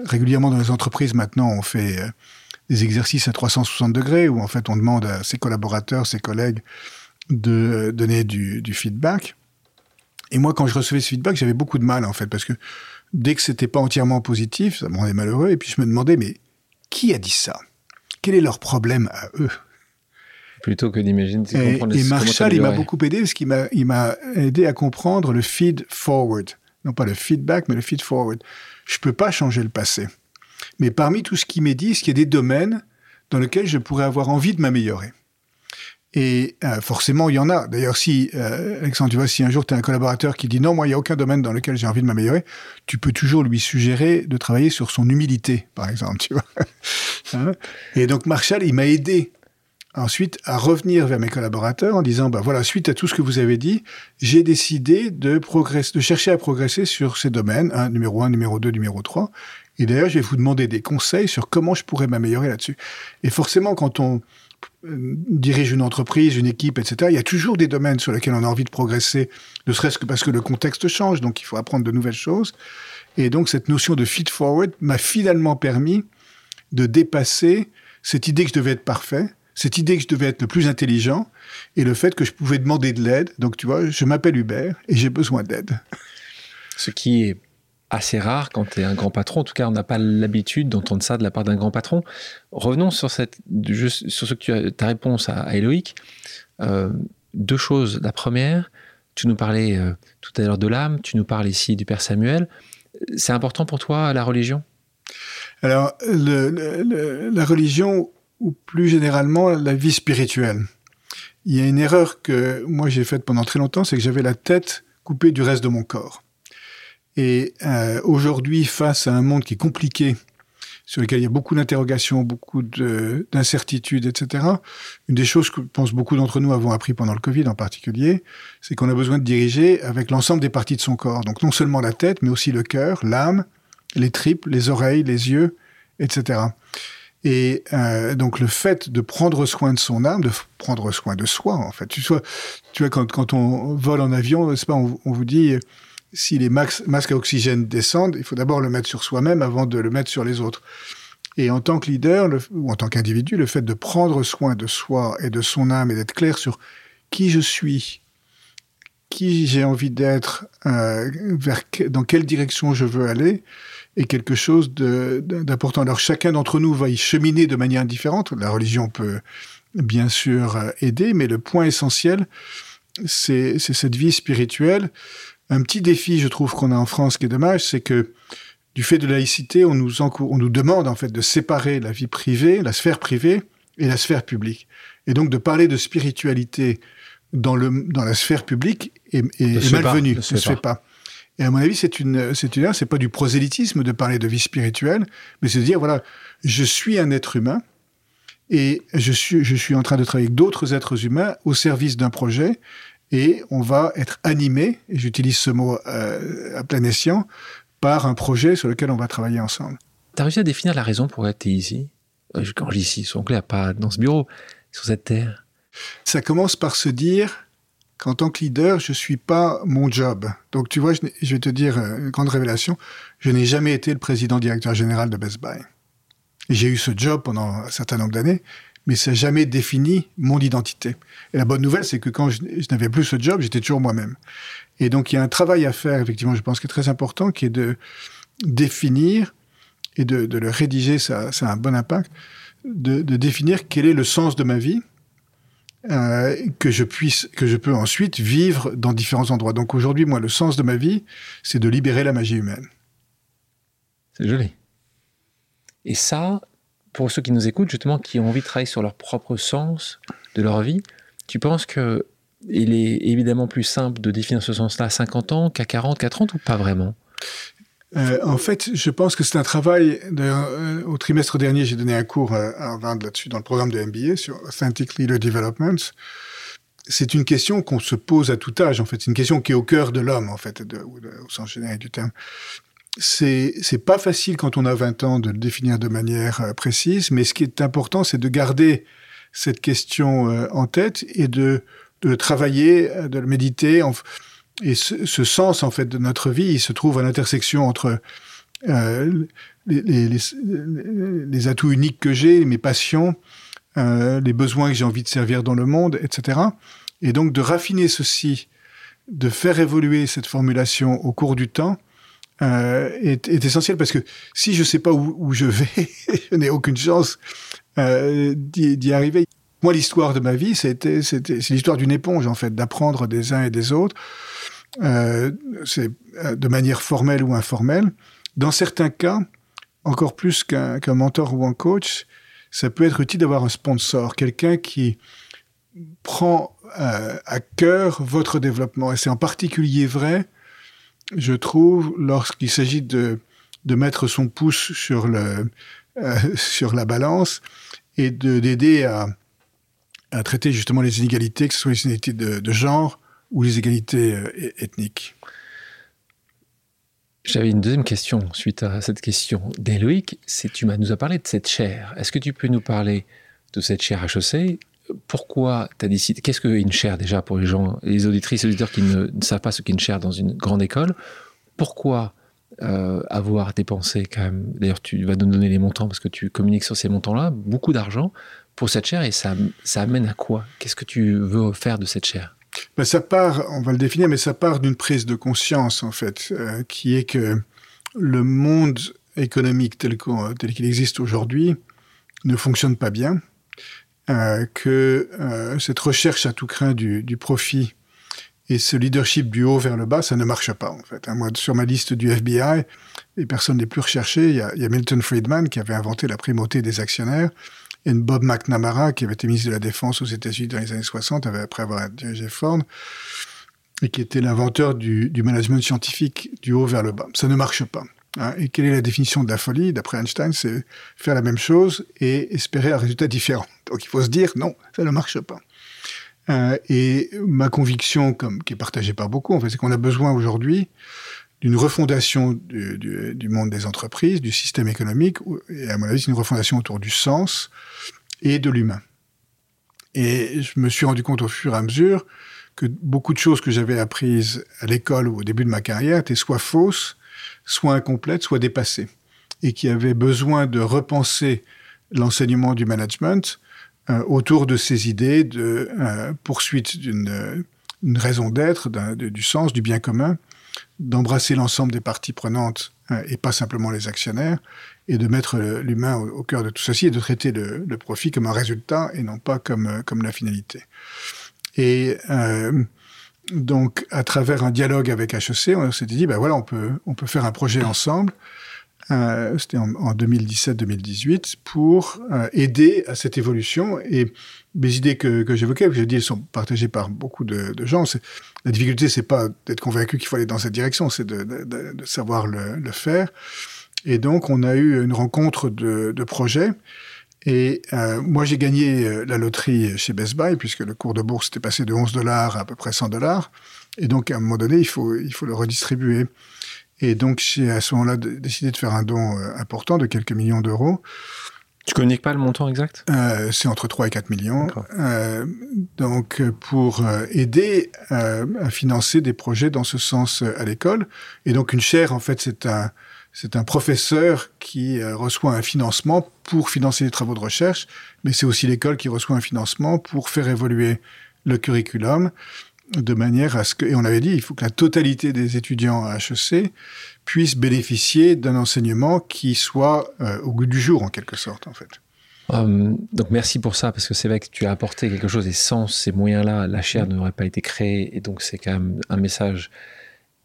régulièrement dans les entreprises, maintenant, on fait des exercices à 360 degrés, où en fait, on demande à ses collaborateurs, ses collègues, de donner du, feedback. Et moi, quand je recevais ce feedback, j'avais beaucoup de mal, en fait, parce que dès que c'était pas entièrement positif, ça me rendait malheureux. Et puis je me demandais, mais qui a dit ça? Quel est leur problème à eux? Plutôt que d'imaginer. Et, et Marshall, il m'a beaucoup aidé parce qu'il m'a, il m'a aidé à comprendre le feed forward. Non pas le feedback, mais le feed forward. Je peux pas changer le passé. Mais parmi tout ce qu'il m'a dit, il y a des domaines dans lesquels je pourrais avoir envie de m'améliorer? Et euh, forcément, il y en a. D'ailleurs, si, euh, Alexandre, tu vois, si un jour tu as un collaborateur qui dit non, moi, il n'y a aucun domaine dans lequel j'ai envie de m'améliorer, tu peux toujours lui suggérer de travailler sur son humilité, par exemple, tu vois. Hein? Et donc, Marshall, il m'a aidé ensuite à revenir vers mes collaborateurs en disant, bah voilà, suite à tout ce que vous avez dit, j'ai décidé de progresser, de chercher à progresser sur ces domaines, hein, numéro 1, numéro 2, numéro 3. Et d'ailleurs, je vais vous demander des conseils sur comment je pourrais m'améliorer là-dessus. Et forcément, quand on, dirige une entreprise, une équipe, etc., il y a toujours des domaines sur lesquels on a envie de progresser, ne serait-ce que parce que le contexte change, donc il faut apprendre de nouvelles choses. Et donc cette notion de feed forward m'a finalement permis de dépasser cette idée que je devais être parfait, cette idée que je devais être le plus intelligent, et le fait que je pouvais demander de l'aide. Donc tu vois, je m'appelle Hubert et j'ai besoin d'aide. Ce qui est assez rare quand tu es un grand patron. En tout cas, on n'a pas l'habitude d'entendre ça de la part d'un grand patron. Revenons sur, cette, sur ce que ta réponse à, à Éloïc. Euh, deux choses. La première, tu nous parlais euh, tout à l'heure de l'âme, tu nous parles ici du Père Samuel. C'est important pour toi la religion? Alors, la religion, ou plus généralement la vie spirituelle. Il y a une erreur que moi j'ai faite pendant très longtemps, c'est que j'avais la tête coupée du reste de mon corps. Et euh, aujourd'hui, face à un monde qui est compliqué, sur lequel il y a beaucoup d'interrogations, beaucoup d'incertitudes, etc. Une des choses que je pense beaucoup d'entre nous avons appris pendant le Covid en particulier, c'est qu'on a besoin de diriger avec l'ensemble des parties de son corps. Donc non seulement la tête, mais aussi le cœur, l'âme, les tripes, les oreilles, les yeux, etc. Et euh, donc le fait de prendre soin de son âme, de prendre soin de soi, en fait. Tu vois, quand, quand on vole en avion, pas, on vous dit si les masques à oxygène descendent, il faut d'abord le mettre sur soi-même avant de le mettre sur les autres. Et en tant que leader, ou en tant qu'individu, le fait de prendre soin de soi et de son âme et d'être clair sur qui je suis, qui j'ai envie d'être, euh, dans quelle direction je veux aller, est quelque chose d'important. Alors chacun d'entre nous va y cheminer de manière différente. La religion peut bien sûr euh, aider, mais le point essentiel, c'est cette vie spirituelle un petit défi, je trouve, qu'on a en France qui est dommage, c'est que du fait de laïcité, on nous, on nous demande en fait de séparer la vie privée, la sphère privée et la sphère publique. Et donc de parler de spiritualité dans, le, dans la sphère publique est, est, malvenu, ne se, fait pas. Et à mon avis, c'est une, c'est une, c'est pas du prosélytisme de parler de vie spirituelle, mais c'est de dire voilà, je suis un être humain et je suis, je suis en train de travailler avec d'autres êtres humains au service d'un projet et on va être animé, et j'utilise ce mot euh, à plein escient, par un projet sur lequel on va travailler ensemble. Tu as réussi à définir la raison pour laquelle tu es ici? Euh, Quand je dis ici, son clair, pas dans ce bureau, sur cette terre. Ça commence par se dire qu'en tant que leader, je ne suis pas mon job. Donc tu vois, je, je vais te dire euh, une grande révélation, je n'ai jamais été le président directeur général de Best Buy. J'ai eu ce job pendant un certain nombre d'années, mais ça n'a jamais défini mon identité. Et la bonne nouvelle, c'est que quand je, n'avais plus ce job, j'étais toujours moi-même. Et donc, il y a un travail à faire, effectivement, je pense, qui est très important, qui est de définir et de, le rédiger, ça, ça, a un bon impact, de, de, définir quel est le sens de ma vie, euh, que je puisse, que je peux ensuite vivre dans différents endroits. Donc aujourd'hui, moi, le sens de ma vie, c'est de libérer la magie humaine. C'est joli. Et ça, pour ceux qui nous écoutent, justement, qui ont envie de travailler sur leur propre sens de leur vie, tu penses que il est évidemment plus simple de définir ce sens-là à 50 ans qu'à 40, qu'à 30 ou pas vraiment? Euh, en fait, je pense que c'est un travail. Euh, au trimestre dernier, j'ai donné un cours à Harvard là-dessus dans le programme de MBA sur Authentic Leader Development. C'est une question qu'on se pose à tout âge. En fait, c'est une question qui est au cœur de l'homme, en fait, au sens général du terme c'est c'est pas facile quand on a 20 ans de le définir de manière euh, précise, mais ce qui est important, c'est de garder cette question euh, en tête et de de travailler, euh, de le méditer. et ce, ce, sens en fait de notre vie, il se trouve à l'intersection entre euh, les, les, les, atouts uniques que j'ai, mes passions, euh, les besoins que j'ai envie de servir dans le monde, etc. Et donc de raffiner ceci, de faire évoluer cette formulation au cours du temps, euh, est, essentiel parce que si je sais pas où, je vais, je n'ai aucune chance euh, d'y arriver. moi, l'histoire de ma vie, c'était, c'est l'histoire d'une éponge, en fait, d'apprendre des uns et des autres, euh, c'est de manière formelle ou informelle. Dans certains cas, encore plus qu'un, mentor ou un coach, ça peut être utile d'avoir un sponsor, quelqu'un qui prend à cœur votre développement. Et c'est en particulier vrai, je trouve, lorsqu'il s'agit de, de mettre son pouce sur, le, euh, sur la balance et de, d'aider à, à traiter justement les inégalités, que ce soit les inégalités de, genre ou les égalités euh, ethniques. J'avais une deuxième question suite à cette question. C'est tu nous as parlé de cette chaire. Est-ce que tu peux nous parler de cette chaire HEC pourquoi tu as décidé Qu'est-ce qu'une chaire déjà pour les gens, les auditrices auditeurs qui ne, savent pas ce qu'est une chaire dans une grande école Pourquoi euh, avoir dépensé quand même D'ailleurs, tu vas nous donner les montants parce que tu communiques sur ces montants-là, beaucoup d'argent pour cette chaire et ça, ça amène à quoi? Qu'est-ce que tu veux faire de cette chaire? Ben, Ça part, on va le définir, mais ça part d'une prise de conscience en fait, euh, qui est que le monde économique tel qu'il existe aujourd'hui ne fonctionne pas bien euh, que euh, cette recherche à tout craint du, profit et ce leadership du haut vers le bas, ça ne marche pas en fait. Hein. Sur ma liste du FBI, les personnes les plus recherchées, il y a, Milton Friedman qui avait inventé la primauté des actionnaires, et Bob McNamara qui avait été ministre de la Défense aux États-Unis dans les années 60, après avoir dirigé Ford, et qui était l'inventeur du management scientifique du haut vers le bas. Ça ne marche pas. Hein, et quelle est la définition de la folie D'après Einstein, c'est faire la même chose et espérer un résultat différent. Donc il faut se dire, non, ça ne marche pas. Euh, et ma conviction, comme, qui est partagée par beaucoup, en fait, c'est qu'on a besoin aujourd'hui d'une refondation du, du, du, monde des entreprises, du système économique, et à mon avis, c'est une refondation autour du sens et de l'humain. Et je me suis rendu compte au fur et à mesure que beaucoup de choses que j'avais apprises à l'école ou au début de ma carrière étaient soit fausses, soit incomplète, soit dépassée, et qui avait besoin de repenser l'enseignement du management euh, autour de ces idées de euh, poursuite d'une raison d'être, du sens, du bien commun, d'embrasser l'ensemble des parties prenantes euh, et pas simplement les actionnaires, et de mettre l'humain au, cœur de tout ceci et de traiter le, profit comme un résultat et non pas comme, comme la finalité. Et donc, à travers un dialogue avec HEC, on s'était dit, ben voilà, on peut, on peut faire un projet ensemble. Euh, C'était en, en 2017-2018 pour euh, aider à cette évolution. Et les idées que, j'évoquais, que je dis, elles sont partagées par beaucoup de, gens. La difficulté, c'est pas d'être convaincu qu'il faut aller dans cette direction, c'est de, savoir le, le, faire. Et donc, on a eu une rencontre de, de projets et euh, moi, j'ai gagné euh, la loterie chez Best Buy, puisque le cours de bourse était passé de 11 dollars à à peu près 100 dollars. Et donc, à un moment donné, il faut, il faut le redistribuer. Et donc, j'ai à ce moment-là décidé de faire un don euh, important de quelques millions d'euros. Tu communiques pas le montant exact? Euh, C'est entre 3 et 4 millions. Euh, donc, pour aider à financer des projets dans ce sens à l'école. Et donc, une chaire, en fait, c'est un c'est un professeur qui euh, reçoit un financement pour financer les travaux de recherche, mais c'est aussi l'école qui reçoit un financement pour faire évoluer le curriculum de manière à ce que, et on avait dit, il faut que la totalité des étudiants à HEC puissent bénéficier d'un enseignement qui soit euh, au goût du jour, en quelque sorte, en fait. Um, donc merci pour ça, parce que c'est vrai que tu as apporté quelque chose, et sans ces moyens-là, la chaire n'aurait pas été créée, et donc c'est quand même un message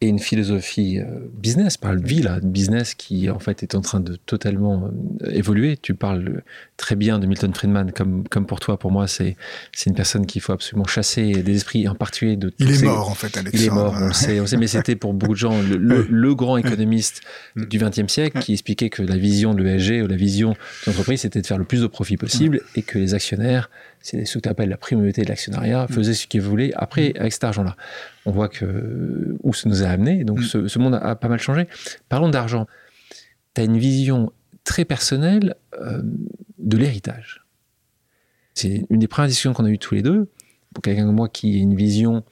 et une philosophie euh, business, parle vie là, business qui en fait est en train de totalement euh, évoluer. Tu parles très bien de Milton Friedman, comme, comme pour toi, pour moi, c'est une personne qu'il faut absolument chasser des esprits, en particulier de. Il est mort en fait, Alexandre. Il est mort, on le sait, on sait mais c'était pour beaucoup de gens le, le, grand économiste du XXe siècle qui expliquait que la vision de l'ESG ou la vision de l'entreprise, c'était de faire le plus de profit possible et que les actionnaires c'est ce que tu appelles la primauté de l'actionnariat, mm. faisait ce qu'il voulait. Après, mm. avec cet argent-là, on voit que où ça nous a amené. Donc, mm. ce, ce, monde a, pas mal changé. Parlons d'argent. Tu as une vision très personnelle euh, de l'héritage. C'est une des premières discussions qu'on a eues tous les deux. Pour quelqu'un comme moi qui a une vision,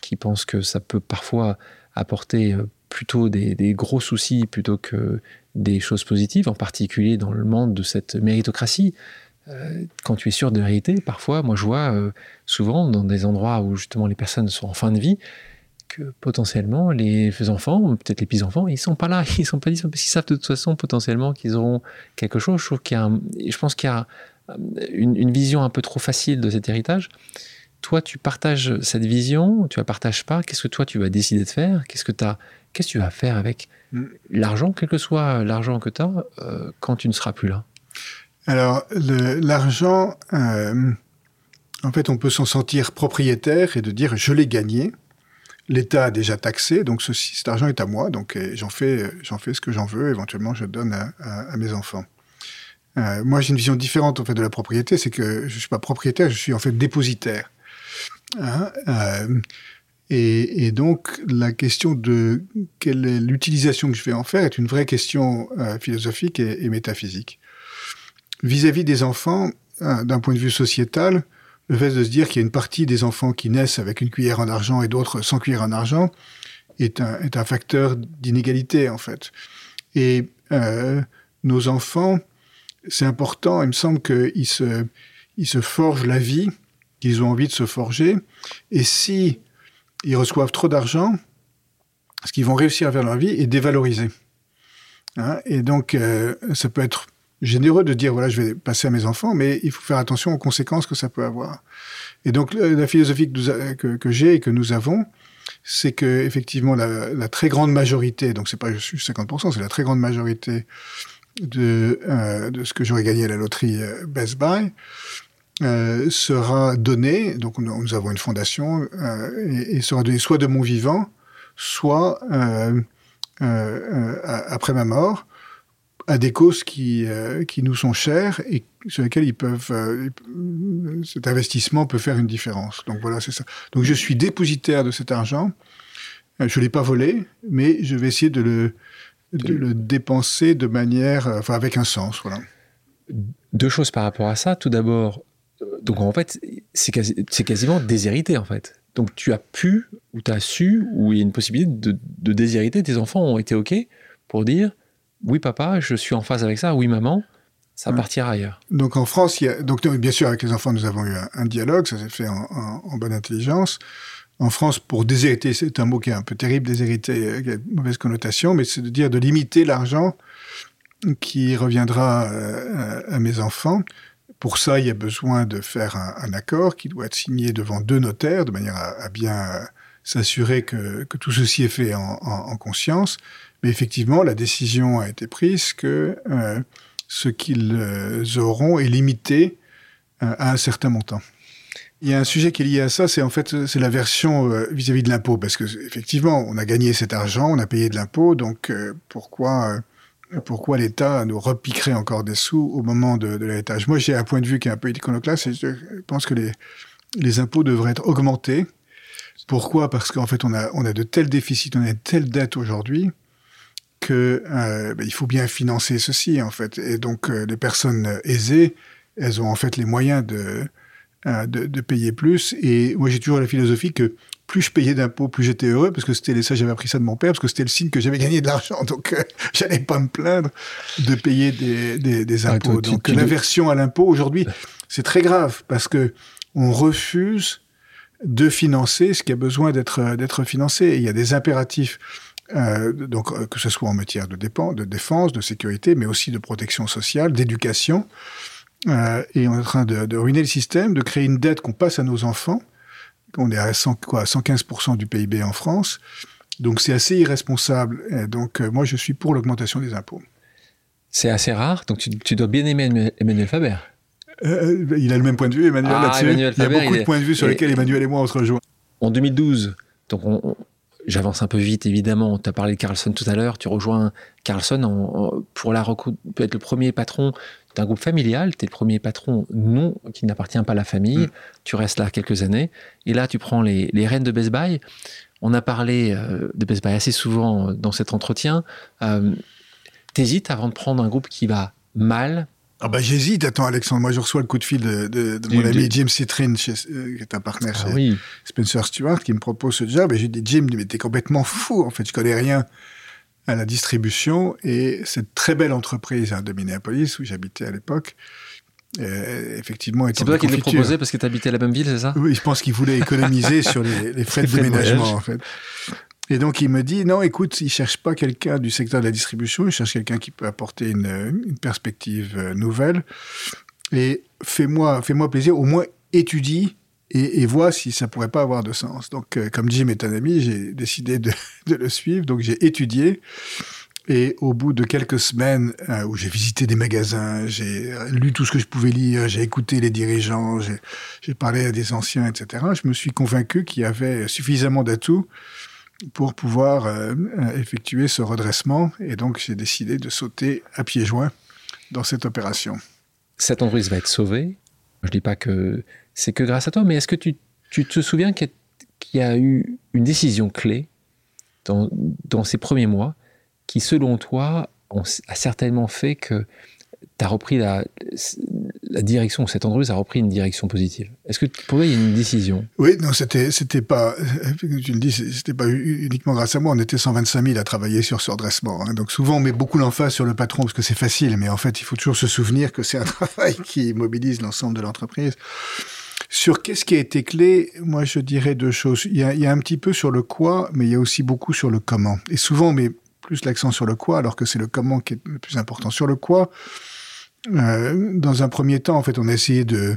qui pense que ça peut parfois apporter euh, plutôt des, des, gros soucis plutôt que des choses positives, en particulier dans le monde de cette méritocratie. Euh, quand tu es sûr de vérité, parfois, moi je vois euh, souvent dans des endroits où justement les personnes sont en fin de vie, que potentiellement les enfants, peut-être les petits-enfants, ils sont pas là, ils sont pas dit, parce qu'ils savent de toute façon potentiellement qu'ils auront quelque chose. Je trouve qu'il y a, je pense qu'il y a une, vision un peu trop facile de cet héritage. Toi, tu partages cette vision, tu la partages pas? Qu'est-ce que toi, tu vas décider de faire? Qu'est-ce que as, qu'est-ce que tu vas faire avec mm. l'argent, quel que soit l'argent que tu as, euh, quand tu ne seras plus là? Alors, l'argent, euh, en fait, on peut s'en sentir propriétaire et de dire je l'ai gagné. L'État a déjà taxé, donc ceci, cet argent est à moi, donc j'en fais, ce que j'en veux. Éventuellement, je donne à mes enfants. Euh, moi, j'ai une vision différente en fait de la propriété, c'est que je suis pas propriétaire, je suis en fait dépositaire. Hein euh, et, donc, la question de quelle est l'utilisation que je vais en faire est une vraie question philosophique et, métaphysique. Vis-à-vis des enfants, hein, d'un point de vue sociétal, le fait de se dire qu'il y a une partie des enfants qui naissent avec une cuillère en argent et d'autres sans cuillère en argent est un, facteur d'inégalité, en fait. Et euh, nos enfants c'est important. Il me semble qu'ils se, ils se forgent la vie qu'ils ont envie de se forger. Et si ils reçoivent trop d'argent, ce qu'ils vont réussir faire leur vie est dévalorisé. Hein et donc, euh, ça peut être généreux de dire voilà, je vais passer à mes enfants, mais il faut faire attention aux conséquences que ça peut avoir. Et donc, la philosophie que, j'ai et que nous avons, c'est que effectivement la, très grande majorité, donc c'est pas juste 50%, c'est la très grande majorité de, euh, de ce que j'aurais gagné à la loterie euh, Best Buy euh, sera donné, donc nous, avons une fondation, et, sera donné soit de mon vivant, soit après ma mort, à des causes qui, qui nous sont chères et sur lesquelles ils peuvent, cet investissement peut faire une différence. Donc voilà, c'est ça. Donc je suis dépositaire de cet argent. Je l'ai pas volé, mais je vais essayer de le, de le dépenser de manière, euh, enfin avec un sens, voilà. Deux choses par rapport à ça. Tout d'abord, euh, donc en fait, c'est quasi, quasiment déshérité en fait. Donc tu as pu, ou tu as su, ou il y a une possibilité de, de déshériter. Tes enfants ont été OK pour dire oui papa, je suis en phase avec ça, oui maman, ça partira ailleurs. Donc en France, il y a, donc bien sûr avec les enfants nous avons eu un, dialogue, ça s'est fait en, bonne intelligence en France, pour déshériter, c'est un mot qui est un peu terrible, déshériter, euh, qui a une mauvaise connotation, mais c'est de dire de limiter l'argent qui reviendra euh, à mes enfants. Pour ça, il y a besoin de faire un, accord qui doit être signé devant deux notaires, de manière à, bien s'assurer que, tout ceci est fait en, conscience. Mais effectivement, la décision a été prise que euh, ce qu'ils auront est limité à un certain montant. Il y a un sujet qui est lié à ça, c'est en fait c'est la version euh, vis-à-vis de l'impôt, parce que effectivement, on a gagné cet argent, on a payé de l'impôt, donc euh, pourquoi euh, pourquoi l'État nous repiquerait encore des sous au moment de, de Moi, j'ai un point de vue qui est un peu iconoclaste, et je pense que les les impôts devraient être augmentés. Pourquoi? Parce qu'en fait, on a on a de tels déficits, on a de telles dettes aujourd'hui que ben, il faut bien financer ceci en fait, et donc les personnes aisées, elles ont en fait les moyens de euh, de, payer plus. Et moi, j'ai toujours la philosophie que plus je payais d'impôts, plus j'étais heureux, parce que c'était ça, j'avais appris ça de mon père, parce que c'était le signe que j'avais gagné de l'argent. Donc, euh, j'allais pas me plaindre de payer des, des, ah, impôts. donc, l'inversion à l'impôt aujourd'hui, c'est très grave, parce que on refuse de financer ce qui a besoin d'être d'être financé. Et il y a des impératifs. Euh, donc euh, que ce soit en matière de, de défense, de sécurité, mais aussi de protection sociale, d'éducation, euh, et on est en train de, de, ruiner le système, de créer une dette qu'on passe à nos enfants. On est à 100, quoi, 115% du PIB en France. Donc c'est assez irresponsable. Et donc moi je suis pour l'augmentation des impôts. C'est assez rare. Donc tu, tu, dois bien aimer Emmanuel Faber. Il a le même point de vue, Emmanuel, ah, là-dessus. il y a beaucoup de points de vue sur lesquels Emmanuel et moi on se rejoint. En 2012, donc on, J'avance un peu vite, évidemment. Tu as parlé de Carlson tout à l'heure. Tu rejoins Carlson pour la peut être le premier patron d'un groupe familial. Tu es le premier patron non qui n'appartient pas à la famille. Mm. Tu restes là quelques années. Et là, tu prends les, les rênes de Best Buy. On a parlé euh, de Best Buy assez souvent dans cet entretien. Euh, T'hésites avant de prendre un groupe qui va mal, ah bah j'hésite, attends Alexandre, moi je reçois le coup de fil de, de, de mon ami Jim Citrin, chez, euh, qui est un partenaire ah chez Spencer Stewart, qui me propose ce job, et j'ai dit Jim, mais t'es complètement fou, en fait, je connais rien à la distribution, et cette très belle entreprise hein, de Minneapolis, où j'habitais à l'époque, euh, effectivement... C'est toi qui l'as proposé parce que tu habitais à la même ville, c'est ça? Oui, je pense qu'il voulait économiser sur les, les frais de déménagement, en fait. Et donc il me dit non, écoute, il cherche pas quelqu'un du secteur de la distribution, il cherche quelqu'un qui peut apporter une, une perspective euh, nouvelle. et fais-moi fais-moi plaisir, au moins étudie et, vois si ça pourrait pas avoir de sens. Donc, euh, comme Jim est un ami, j'ai décidé de, le suivre. Donc, j'ai étudié. Et au bout de quelques semaines euh, où j'ai visité des magasins, j'ai lu tout ce que je pouvais lire, j'ai écouté les dirigeants, j'ai parlé à des anciens, etc., je me suis convaincu qu'il y avait suffisamment d'atouts pour pouvoir euh, effectuer ce redressement. Et donc, j'ai décidé de sauter à pieds joints dans cette opération. Cette entreprise va être sauvée. Je ne dis pas que c'est que grâce à toi, mais est-ce que tu, te souviens qu'il y, a eu une décision clé dans, ces premiers mois qui, selon toi, a certainement fait que as repris la, la direction, cette entreprise a repris une direction positive. Est-ce que pour toi, il y a une décision? Oui, non, c'était, c'était pas, tu le dis, c'était pas uniquement grâce à moi. On était 125 000 à travailler sur ce redressement. Hein. Donc souvent, on met beaucoup l'emphase sur le patron parce que c'est facile, mais en fait, il faut toujours se souvenir que c'est un travail qui mobilise l'ensemble de l'entreprise. Sur qu'est-ce qui a été clé, moi je dirais deux choses. Il y, a, un petit peu sur le quoi, mais il y a aussi beaucoup sur le comment. Et souvent on met plus l'accent sur le quoi, alors que c'est le comment qui est le plus important. Sur le quoi, euh, dans un premier temps, en fait, on a essayé de,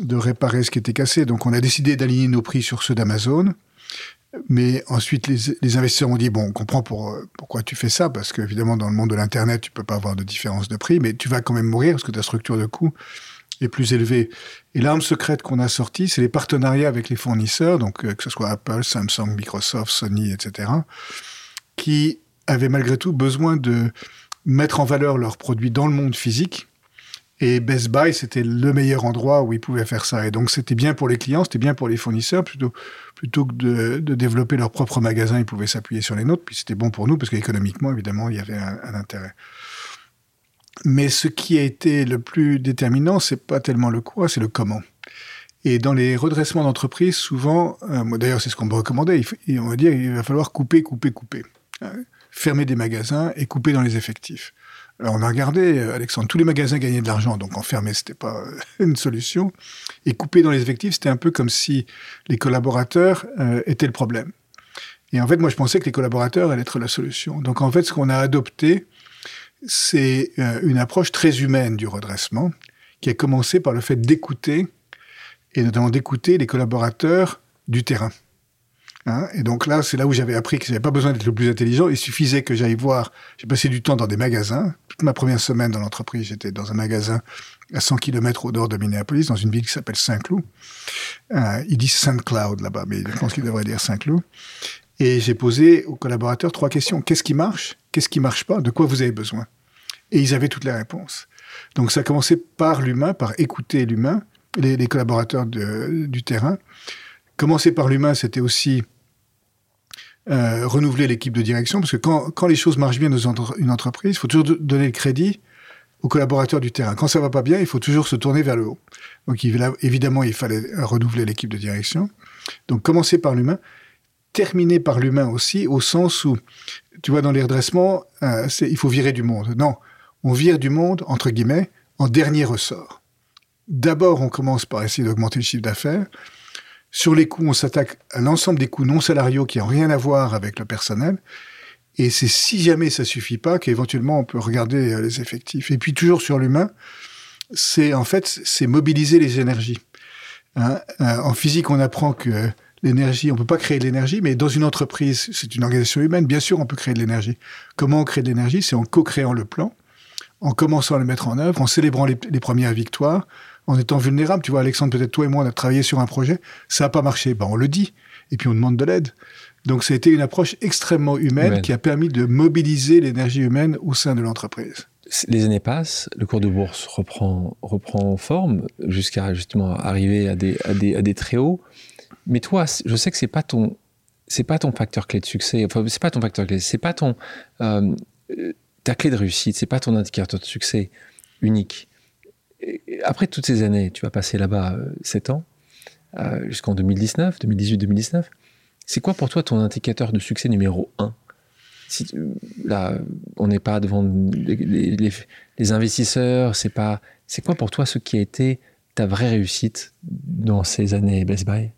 de réparer ce qui était cassé. Donc, on a décidé d'aligner nos prix sur ceux d'Amazon. Mais ensuite, les, les, investisseurs ont dit, bon, on comprend pour, pourquoi tu fais ça, parce qu'évidemment, dans le monde de l'Internet, tu peux pas avoir de différence de prix, mais tu vas quand même mourir parce que ta structure de coût est plus élevée. Et l'arme secrète qu'on a sortie, c'est les partenariats avec les fournisseurs, donc euh, que ce soit Apple, Samsung, Microsoft, Sony, etc., qui avaient malgré tout besoin de mettre en valeur leurs produits dans le monde physique et Best Buy, c'était le meilleur endroit où ils pouvaient faire ça. Et donc, c'était bien pour les clients, c'était bien pour les fournisseurs. Plutôt, plutôt que de, développer leur propre magasin, ils pouvaient s'appuyer sur les nôtres. Puis c'était bon pour nous, parce qu'économiquement, évidemment, il y avait un, intérêt. Mais ce qui a été le plus déterminant, c'est pas tellement le quoi, c'est le comment. Et dans les redressements d'entreprise, souvent, euh, d'ailleurs, c'est ce qu'on me recommandait, on va dire, il va falloir couper, couper, couper. Euh, fermer des magasins et couper dans les effectifs. Alors on a regardé, euh, Alexandre, tous les magasins gagnaient de l'argent, donc enfermer, c'était pas euh, une solution. Et couper dans les effectifs, c'était un peu comme si les collaborateurs euh, étaient le problème. Et en fait, moi, je pensais que les collaborateurs allaient être la solution. Donc en fait, ce qu'on a adopté, c'est une approche très humaine du redressement, qui a commencé par le fait d'écouter, et notamment d'écouter les collaborateurs du terrain. Hein et donc là, c'est là où j'avais appris que j'avais pas besoin d'être le plus intelligent. Il suffisait que j'aille voir. J'ai passé du temps dans des magasins. Toute ma première semaine dans l'entreprise, j'étais dans un magasin à 100 km au nord de Minneapolis, dans une ville qui s'appelle Saint-Cloud. Euh, ils disent Saint-Cloud là-bas, mais je pense qu'ils devraient dire Saint-Cloud. Et j'ai posé aux collaborateurs trois questions. Qu'est-ce qui marche? Qu'est-ce qui marche pas? De quoi vous avez besoin? Et ils avaient toutes les réponses. Donc ça a commencé par l'humain, par écouter l'humain, les, collaborateurs du terrain. Commencer par l'humain, c'était aussi euh, renouveler l'équipe de direction, parce que quand, quand les choses marchent bien dans une entreprise, il faut toujours donner le crédit aux collaborateurs du terrain. Quand ça va pas bien, il faut toujours se tourner vers le haut. Donc évidemment, il fallait renouveler l'équipe de direction. Donc commencer par l'humain, terminer par l'humain aussi, au sens où, tu vois, dans les redressements, euh, il faut virer du monde. Non, on vire du monde, entre guillemets, en dernier ressort. D'abord, on commence par essayer d'augmenter le chiffre d'affaires. Sur les coûts, on s'attaque à l'ensemble des coûts non salariaux qui n'ont rien à voir avec le personnel. Et c'est si jamais ça suffit pas qu'éventuellement on peut regarder euh, les effectifs. Et puis toujours sur l'humain, c'est en fait c'est mobiliser les énergies. Hein euh, en physique, on apprend que l'énergie, on peut pas créer de l'énergie, mais dans une entreprise, c'est une organisation humaine, bien sûr, on peut créer de l'énergie. Comment on crée de l'énergie? C'est en co-créant le plan, en commençant à le mettre en œuvre, en célébrant les, les premières victoires, en étant vulnérable. Tu vois, Alexandre, peut-être toi et moi, on a travaillé sur un projet, ça n'a pas marché. Ben, on le dit, et puis on demande de l'aide. Donc, ça a été une approche extrêmement humaine, qui a permis de mobiliser l'énergie humaine au sein de l'entreprise. Les années passent, le cours de bourse reprend, reprend forme jusqu'à justement arriver à des, à des, à des très hauts. Mais toi, je sais que c'est pas ton, c'est pas ton facteur clé de succès. Enfin, c'est pas ton facteur clé. C'est pas ton, euh, ta clé de réussite. C'est pas ton indicateur de succès unique après toutes ces années, tu vas passer là-bas 7 euh, ans, euh, jusqu'en 2019, 2018-2019. C'est quoi pour toi ton indicateur de succès numéro 1 si, Là, on n'est pas devant les, les, investisseurs, c'est pas. C'est quoi pour toi ce qui a été ta vraie réussite dans ces années Best Buy?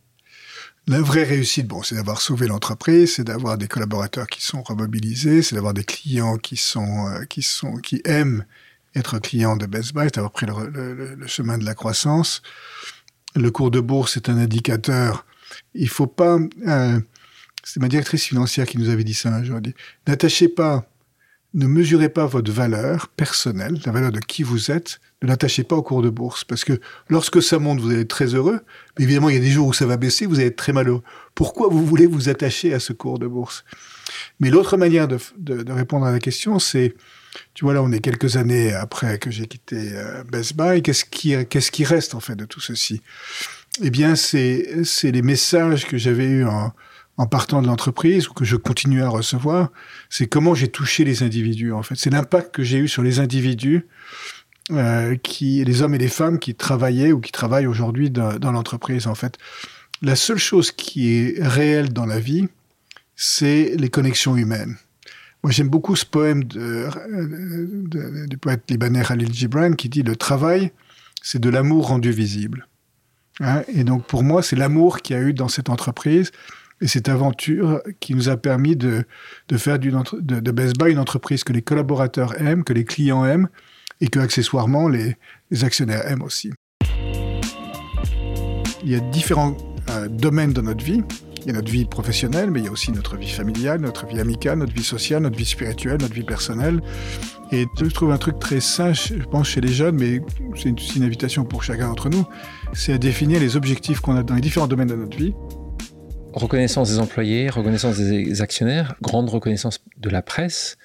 La vraie réussite, bon, c'est d'avoir sauvé l'entreprise, c'est d'avoir des collaborateurs qui sont remobilisés, c'est d'avoir des clients qui sont, euh, qui sont, qui aiment être client de Best Buy, d'avoir pris le, chemin de la croissance. Le cours de bourse est un indicateur. Il faut pas. Euh, c'est ma directrice financière qui nous avait dit ça aujourd'hui. N'attachez pas, ne mesurez pas votre valeur personnelle, la valeur de qui vous êtes, ne l'attachez pas au cours de bourse. Parce que lorsque ça monte, vous allez être très heureux. Mais évidemment, il y a des jours où ça va baisser, vous allez être très malheureux. Pourquoi vous voulez vous attacher à ce cours de bourse? Mais l'autre manière de, répondre à la question, c'est, tu vois, là, on est quelques années après que j'ai quitté euh, Best Buy. Qu'est-ce qui, reste, en fait, de tout ceci? Eh bien, c'est, les messages que j'avais eus en, partant de l'entreprise ou que je continue à recevoir. C'est comment j'ai touché les individus, en fait. C'est l'impact que j'ai eu sur les individus euh, les hommes et les femmes qui travaillaient ou qui travaillent aujourd'hui dans, dans l'entreprise, en fait. La seule chose qui est réelle dans la vie, c'est les connexions humaines. Moi, j'aime beaucoup ce poème du poète libanais Khalil Gibran qui dit Le travail, c'est de l'amour rendu visible. Hein et donc, pour moi, c'est l'amour qu'il y a eu dans cette entreprise et cette aventure qui nous a permis de, faire de, de Best Buy une entreprise que les collaborateurs aiment, que les clients aiment et que accessoirement les, les actionnaires aiment aussi. Il y a différents euh, domaines dans notre vie. Il y a notre vie professionnelle, mais il y a aussi notre vie familiale, notre vie amicale, notre vie sociale, notre vie spirituelle, notre vie personnelle. Et je trouve un truc très sain, je pense, chez les jeunes, mais c'est une, une invitation pour chacun d'entre nous, c'est à définir les objectifs qu'on a dans les différents domaines de notre vie. Reconnaissance des employés, reconnaissance des actionnaires, grande reconnaissance de la presse.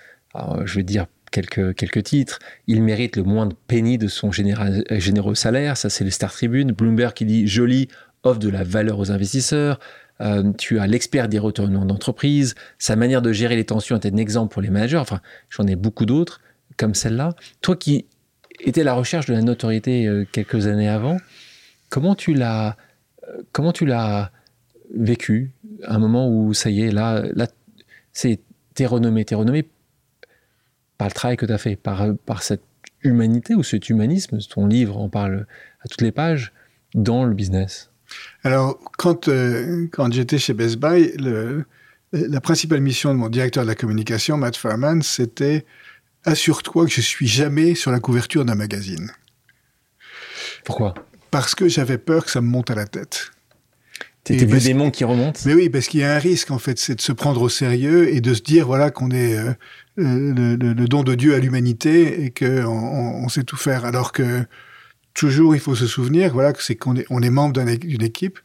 je vais dire quelques, quelques titres. Il mérite le moindre penny de son généreux salaire. Ça, c'est le Star Tribune. Bloomberg qui dit joli, offre de la valeur aux investisseurs. Euh, tu as l'expert des retournements d'entreprise. Sa manière de gérer les tensions est un exemple pour les managers. Enfin, j'en ai beaucoup d'autres comme celle-là. Toi qui étais à la recherche de la notoriété euh, quelques années avant, comment tu l'as, euh, comment tu l'as vécu un moment où ça y est, là, là c'est t'es renommé, t'es renommé par le travail que tu as fait, par, par cette humanité ou cet humanisme, ton livre en parle à toutes les pages, dans le business? Alors, quand, euh, quand j'étais chez Best Buy, le, la principale mission de mon directeur de la communication, Matt Farman, c'était assure-toi que je suis jamais sur la couverture d'un magazine. Pourquoi? Parce que j'avais peur que ça me monte à la tête. C'était des démons qui remontent? Mais oui, parce qu'il y a un risque en fait, c'est de se prendre au sérieux et de se dire voilà qu'on est euh, le, le, don de Dieu à l'humanité et qu'on on, on, sait tout faire. Alors que toujours, il faut se souvenir voilà que c'est qu'on est on est membre d'une équipe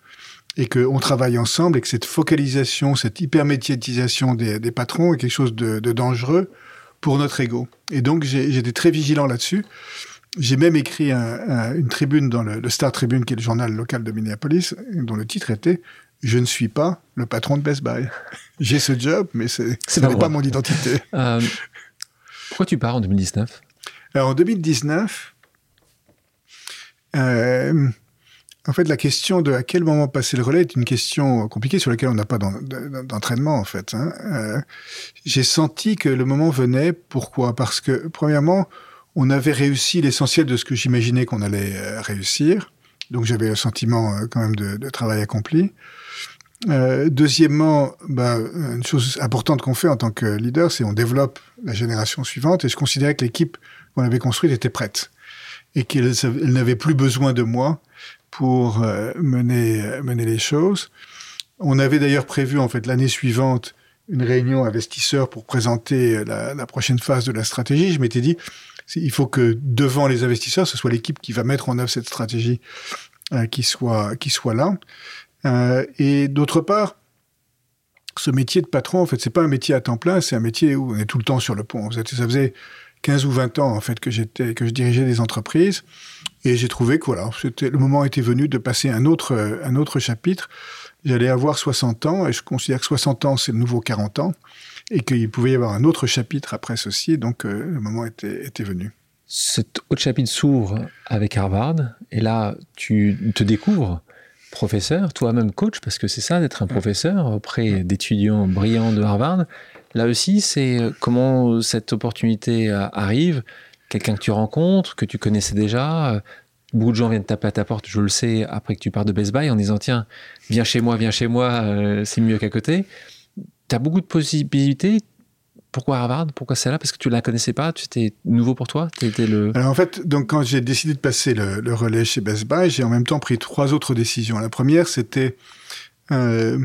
et qu'on travaille ensemble et que cette focalisation, cette hypermédiatisation des, des patrons est quelque chose de, de dangereux pour notre ego. Et donc j'étais très vigilant là-dessus. J'ai même écrit une tribune dans le, Star Tribune, qui est le journal local de Minneapolis, dont le titre était Je ne suis pas le patron de Best Buy. J'ai ce job, mais ce n'est pas, mon identité. Euh, pourquoi tu pars en 2019 Alors en 2019, euh, en fait, la question de à quel moment passer le relais est une question compliquée sur laquelle on n'a pas d'entraînement, en fait. Hein. Euh, j'ai senti que le moment venait. Pourquoi? Parce que, premièrement, on avait réussi l'essentiel de ce que j'imaginais qu'on allait euh, réussir. Donc j'avais le sentiment euh, quand même de, travail accompli. Deuxièmement, bah, une chose importante qu'on fait en tant que leader, c'est on développe la génération suivante. Et je considérais que l'équipe qu'on avait construite était prête et qu'elle n'avait plus besoin de moi pour mener mener les choses. On avait d'ailleurs prévu en fait l'année suivante une réunion investisseurs pour présenter la, la prochaine phase de la stratégie. Je m'étais dit il faut que devant les investisseurs, ce soit l'équipe qui va mettre en œuvre cette stratégie euh, qui soit qui soit là. Euh, et d'autre part, ce métier de patron, en fait, c'est pas un métier à temps plein, c'est un métier où on est tout le temps sur le pont. Ça faisait 15 ou 20 ans en fait que j'étais que je dirigeais des entreprises et j'ai trouvé que voilà, c'était le moment était venu de passer un autre un autre chapitre. J'allais avoir 60 ans et je considère que 60 ans c'est le nouveau 40 ans et qu'il pouvait y avoir un autre chapitre après ceci, donc euh, le moment était, était venu. Cet autre chapitre s'ouvre avec Harvard, et là, tu te découvres professeur, toi-même coach, parce que c'est ça d'être un professeur auprès d'étudiants brillants de Harvard. Là aussi, c'est euh, comment cette opportunité euh, arrive, quelqu'un que tu rencontres, que tu connaissais déjà. Beaucoup de gens viennent taper à ta porte, je le sais, après que tu pars de Best Buy, en disant tiens, viens chez moi, viens chez moi, c'est mieux qu'à côté tu as beaucoup de possibilités. Pourquoi Harvard? Pourquoi celle-là? Parce que tu la connaissais pas C'était nouveau pour toi étais le... En fait, donc quand j'ai décidé de passer le, relais chez Best Buy, j'ai en même temps pris trois autres décisions. La première, c'était euh,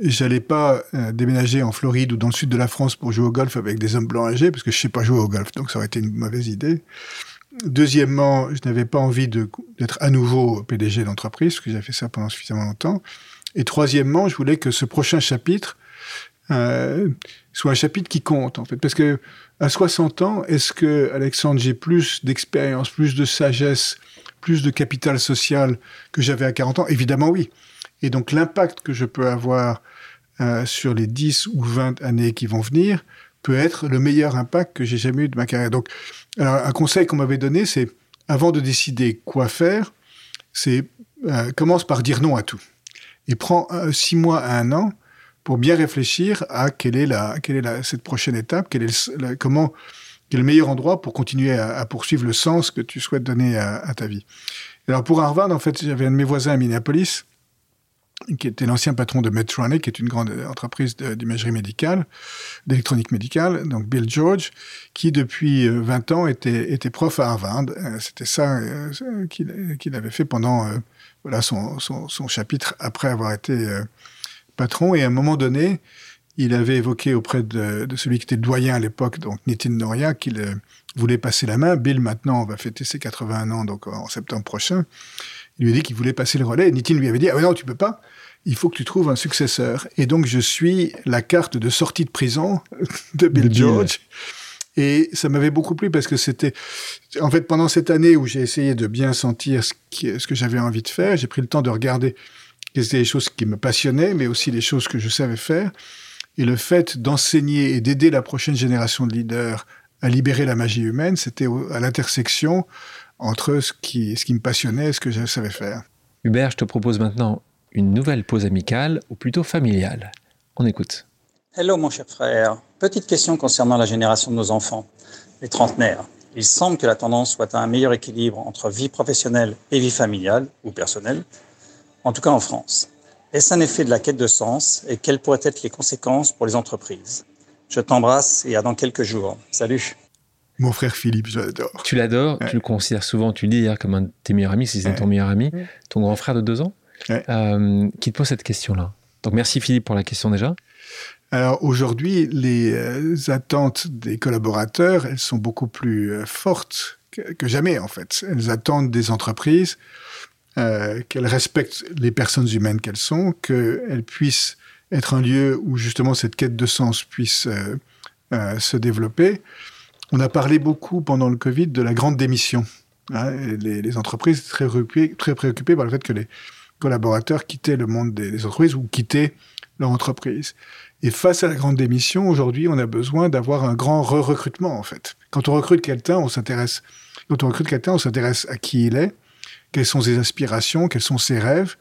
j'allais pas euh, déménager en Floride ou dans le sud de la France pour jouer au golf avec des hommes blancs âgés, parce que je sais pas jouer au golf, donc ça aurait été une mauvaise idée. Deuxièmement, je n'avais pas envie d'être à nouveau PDG d'entreprise, parce que j'avais fait ça pendant suffisamment longtemps. Et troisièmement, je voulais que ce prochain chapitre euh, soit un chapitre qui compte, en fait. Parce que à 60 ans, est-ce que, Alexandre, j'ai plus d'expérience, plus de sagesse, plus de capital social que j'avais à 40 ans? Évidemment, oui. Et donc, l'impact que je peux avoir euh, sur les 10 ou 20 années qui vont venir peut être le meilleur impact que j'ai jamais eu de ma carrière. Donc, un conseil qu'on m'avait donné, c'est avant de décider quoi faire, c'est euh, commence par dire non à tout et prends euh, six mois à un an pour bien réfléchir à quelle est la quelle est la, cette prochaine étape, quel est le, comment quel est le meilleur endroit pour continuer à, poursuivre le sens que tu souhaites donner à, à ta vie. Alors pour Harvard, en fait, j'avais un de mes voisins à Minneapolis qui était l'ancien patron de Medtronic, qui est une grande entreprise d'imagerie médicale, d'électronique médicale, donc Bill George, qui depuis 20 euh, ans était, prof à Harvard. Euh, c'était ça euh, qu'il avait fait pendant voilà son, son, chapitre après avoir été patron. Et à un moment donné, il avait évoqué auprès de, de celui qui était doyen à l'époque, donc Nitin Noria, qu'il voulait passer la main. Bill, maintenant, va fêter ses 81 ans, donc en septembre prochain. Il lui a dit qu'il voulait passer le relais. Nitin lui avait dit, ah non, tu peux pas. Il faut que tu trouves un successeur. Et donc, je suis la carte de sortie de prison de Bill George. Et ça m'avait beaucoup plu parce que c'était, en fait, pendant cette année où j'ai essayé de bien sentir ce, ce que j'avais envie de faire, j'ai pris le temps de regarder quelles étaient les choses qui me passionnaient, mais aussi les choses que je savais faire. Et le fait d'enseigner et d'aider la prochaine génération de leaders à libérer la magie humaine, c'était à l'intersection entre ce qui, ce qui me passionnait et ce que je savais faire. Hubert, je te propose maintenant une nouvelle pause amicale, ou plutôt familiale. On écoute. Hello mon cher frère. Petite question concernant la génération de nos enfants, les trentenaires. Il semble que la tendance soit à un meilleur équilibre entre vie professionnelle et vie familiale ou personnelle, en tout cas en France. Est-ce un effet de la quête de sens et quelles pourraient être les conséquences pour les entreprises? Je t'embrasse et à dans quelques jours. Salut mon frère Philippe, je l'adore. Tu l'adores, tu le considères souvent, tu le dis hier comme un de tes meilleurs amis, si c'est ton meilleur ami, ton grand frère de deux ans, euh, qui te pose cette question-là. Donc merci Philippe pour la question déjà. Alors aujourd'hui, les euh, attentes des collaborateurs, elles sont beaucoup plus euh, fortes que, jamais en fait. Elles attendent des entreprises qu'elles respectent les personnes humaines qu'elles sont, qu'elles puissent être un lieu où justement cette quête de sens puisse se développer. On a parlé beaucoup pendant le Covid de la grande démission. Hein, les, entreprises très, très préoccupées par le fait que les collaborateurs quittaient le monde des, entreprises ou quittaient leur entreprise. Et face à la grande démission, aujourd'hui, on a besoin d'avoir un grand re-recrutement, en fait. Quand on recrute quelqu'un, on s'intéresse, à qui il est, quelles sont ses aspirations, quels sont ses rêves,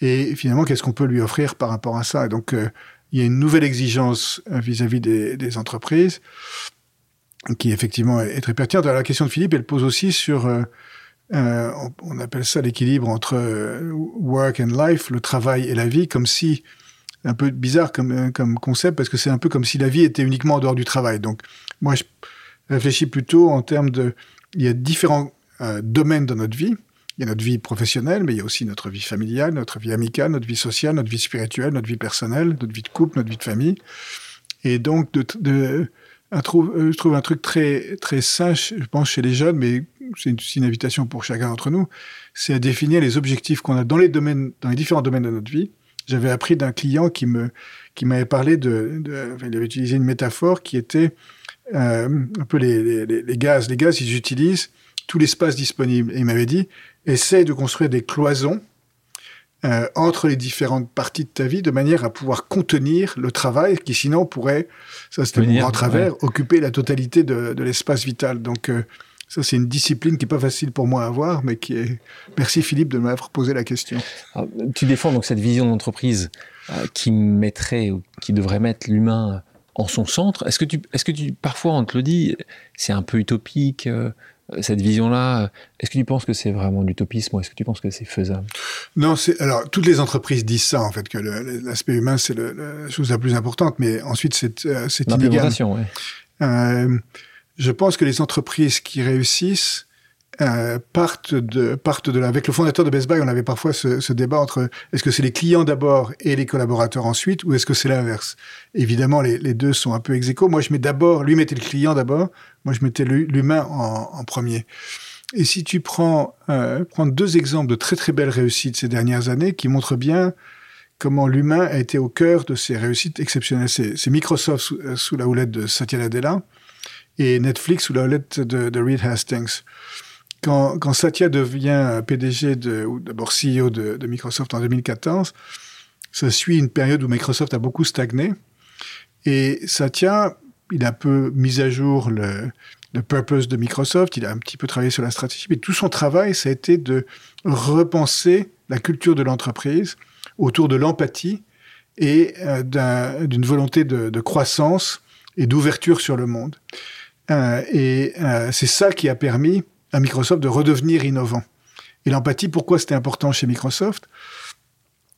et finalement, qu'est-ce qu'on peut lui offrir par rapport à ça. Et donc, euh, il y a une nouvelle exigence euh, vis-à-vis des, entreprises qui effectivement est très pertinente. La question de Philippe, elle pose aussi sur, euh, euh, on, appelle ça l'équilibre entre euh, work and life, le travail et la vie, comme si, un peu bizarre comme, concept, parce que c'est un peu comme si la vie était uniquement en dehors du travail. Donc, moi, je réfléchis plutôt en termes de, il y a différents domaines dans notre vie. Il y a notre vie professionnelle, mais il y a aussi notre vie familiale, notre vie amicale, notre vie sociale, notre vie spirituelle, notre vie personnelle, notre vie de couple, notre vie de famille. Et donc, de euh, je trouve un truc très, très sain, je pense, chez les jeunes, mais c'est une, une, invitation pour chacun d'entre nous, c'est à définir les objectifs qu'on a dans les domaines, dans les différents domaines de notre vie. J'avais appris d'un client qui me, qui m'avait parlé de, il avait utilisé une métaphore qui était euh, un peu les, les, les, gaz. Les gaz, ils utilisent tout l'espace disponible. Et il m'avait dit, essaye de construire des cloisons euh, entre les différentes parties de ta vie de manière à pouvoir contenir le travail qui sinon pourrait, ça c'était mon grand travers, occuper la totalité de, de l'espace vital. Donc euh, ça c'est une discipline qui est pas facile pour moi à avoir, mais qui est. Merci Philippe de m'avoir posé la question. tu défends donc cette vision d'entreprise euh, qui mettrait ou qui devrait mettre l'humain en son centre. Est-ce que tu, est-ce que tu, parfois on te le dit, c'est un peu utopique cette vision-là, est-ce que tu penses que c'est vraiment l'utopisme ou est-ce que tu penses que c'est faisable? Non, c'est alors toutes les entreprises disent ça en fait que l'aspect humain c'est la chose la plus importante, mais ensuite c'est euh, c'est inégal. Euh, je pense que les entreprises qui réussissent euh, partent de partent de là. Avec le fondateur de Best Buy, on avait parfois ce, ce débat entre est-ce que c'est les clients d'abord et les collaborateurs ensuite, ou est-ce que c'est l'inverse? Évidemment, les, les, deux sont un peu ex Moi, je mets d'abord, lui mettait le client d'abord, moi je mettais l'humain en, en, premier. Et si tu prends euh, prends deux exemples de très très belles réussites ces dernières années qui montrent bien comment l'humain a été au cœur de ces réussites exceptionnelles. C'est Microsoft sous, euh, sous, la houlette de Satya Nadella et Netflix sous la houlette de, de Reed Hastings quand, Satya devient PDG ou d'abord CEO de, Microsoft en 2014, ça suit une période où Microsoft a beaucoup stagné. Et Satya, il a un peu mis à jour le, le purpose de Microsoft, il a un petit peu travaillé sur la stratégie, mais tout son travail, ça a été de repenser la culture de l'entreprise autour de l'empathie et euh, d'une volonté de, croissance et d'ouverture sur le monde. Euh, et euh, c'est ça qui a permis à Microsoft de redevenir innovant. Et l'empathie, pourquoi c'était important chez Microsoft?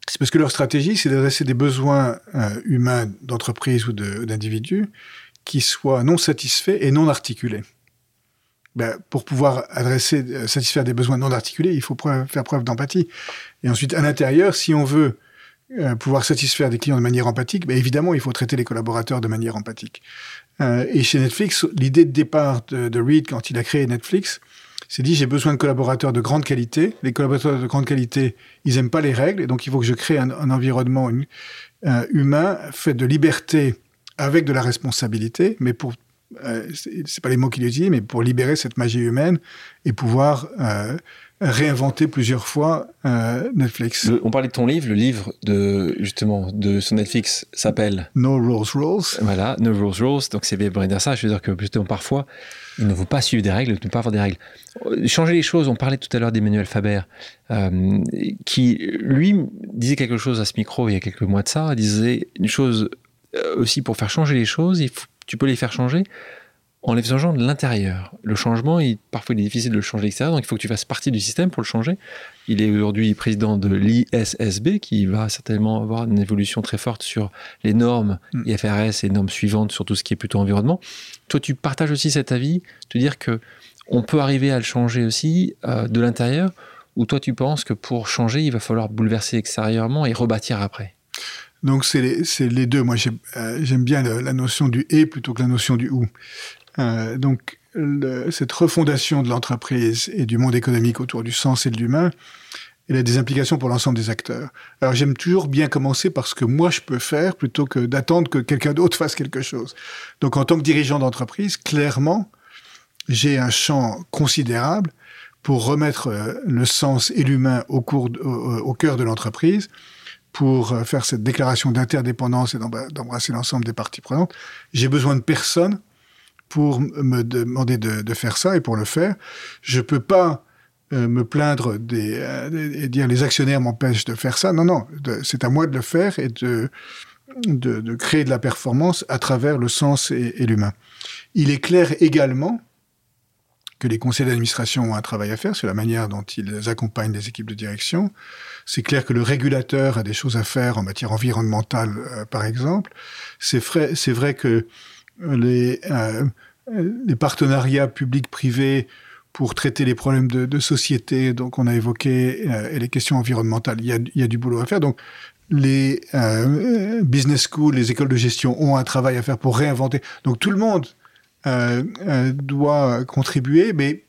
C'est parce que leur stratégie, c'est d'adresser des besoins euh, humains d'entreprise ou d'individus qui soient non satisfaits et non articulés. Ben, pour pouvoir adresser, euh, satisfaire des besoins non articulés, il faut faire preuve d'empathie. Et ensuite, à l'intérieur, si on veut euh, pouvoir satisfaire des clients de manière empathique, ben évidemment, il faut traiter les collaborateurs de manière empathique. et chez Netflix, l'idée de départ de, de Reed, quand il a créé Netflix, s'est dit j'ai besoin de collaborateurs de grande qualité. Les collaborateurs de grande qualité, ils aiment pas les règles, et donc il faut que je crée un, environnement euh, humain fait de liberté avec de la responsabilité, mais pour euh, c'est pas les mots qu'il utilise, mais pour libérer cette magie humaine et pouvoir euh, réinventé plusieurs fois euh, Netflix. on parlait de ton livre, le livre de justement de son Netflix s'appelle No Rules Rules. Voilà, No Rules Rules. Donc c'est bien dire ça. Je veux dire que justement parfois il ne faut pas suivre des règles, ne pas avoir des règles. Changer les choses. On parlait tout à l'heure d'Emmanuel Faber, euh, qui lui disait quelque chose à ce micro il y a quelques mois de ça. Il disait une chose euh, aussi pour faire changer les choses. Il faut, tu peux les faire changer en les faisant de l'intérieur. Le changement, il, parfois il est difficile de le changer de l'extérieur, donc il faut que tu fasses partie du système pour le changer. Il est aujourd'hui président de l'ISSB, qui va certainement avoir une évolution très forte sur les normes mm. IFRS et normes suivantes sur tout ce qui est plutôt environnement. Toi, tu partages aussi cet avis, te dire que on peut arriver à le changer aussi euh, de l'intérieur, ou toi tu penses que pour changer, il va falloir bouleverser extérieurement et rebâtir après? Donc c'est les, les, deux. Moi euh, j'aime bien la notion du et plutôt que la notion du ou. Euh, donc, cette refondation de l'entreprise et du monde économique autour du sens et de l'humain, elle a des implications pour l'ensemble des acteurs. Alors j'aime toujours bien commencer par ce que moi je peux faire plutôt que d'attendre que quelqu'un d'autre fasse quelque chose. Donc en tant que dirigeant d'entreprise, clairement, j'ai un champ considérable pour remettre euh, le sens et l'humain au, au, cœur de l'entreprise, pour euh, faire cette déclaration d'interdépendance et d'embrasser l'ensemble des parties prenantes. J'ai besoin de personne pour me demander de, faire ça et pour le faire. Je peux pas euh, me plaindre des, euh, et dire les actionnaires m'empêchent de faire ça. Non, non, c'est à moi de le faire et de, de, créer de la performance à travers le sens et, l'humain. Il est clair également que les conseils d'administration ont un travail à faire sur la manière dont ils accompagnent les équipes de direction. C'est clair que le régulateur a des choses à faire en matière environnementale, euh, par exemple. C'est vrai, vrai que les, euh, les partenariats publics-privés pour traiter les problèmes de, société, donc on a évoqué, euh, et les questions environnementales. Il y, a, du boulot à faire. Donc les euh, business schools, les écoles de gestion ont un travail à faire pour réinventer. Donc tout le monde doit contribuer, mais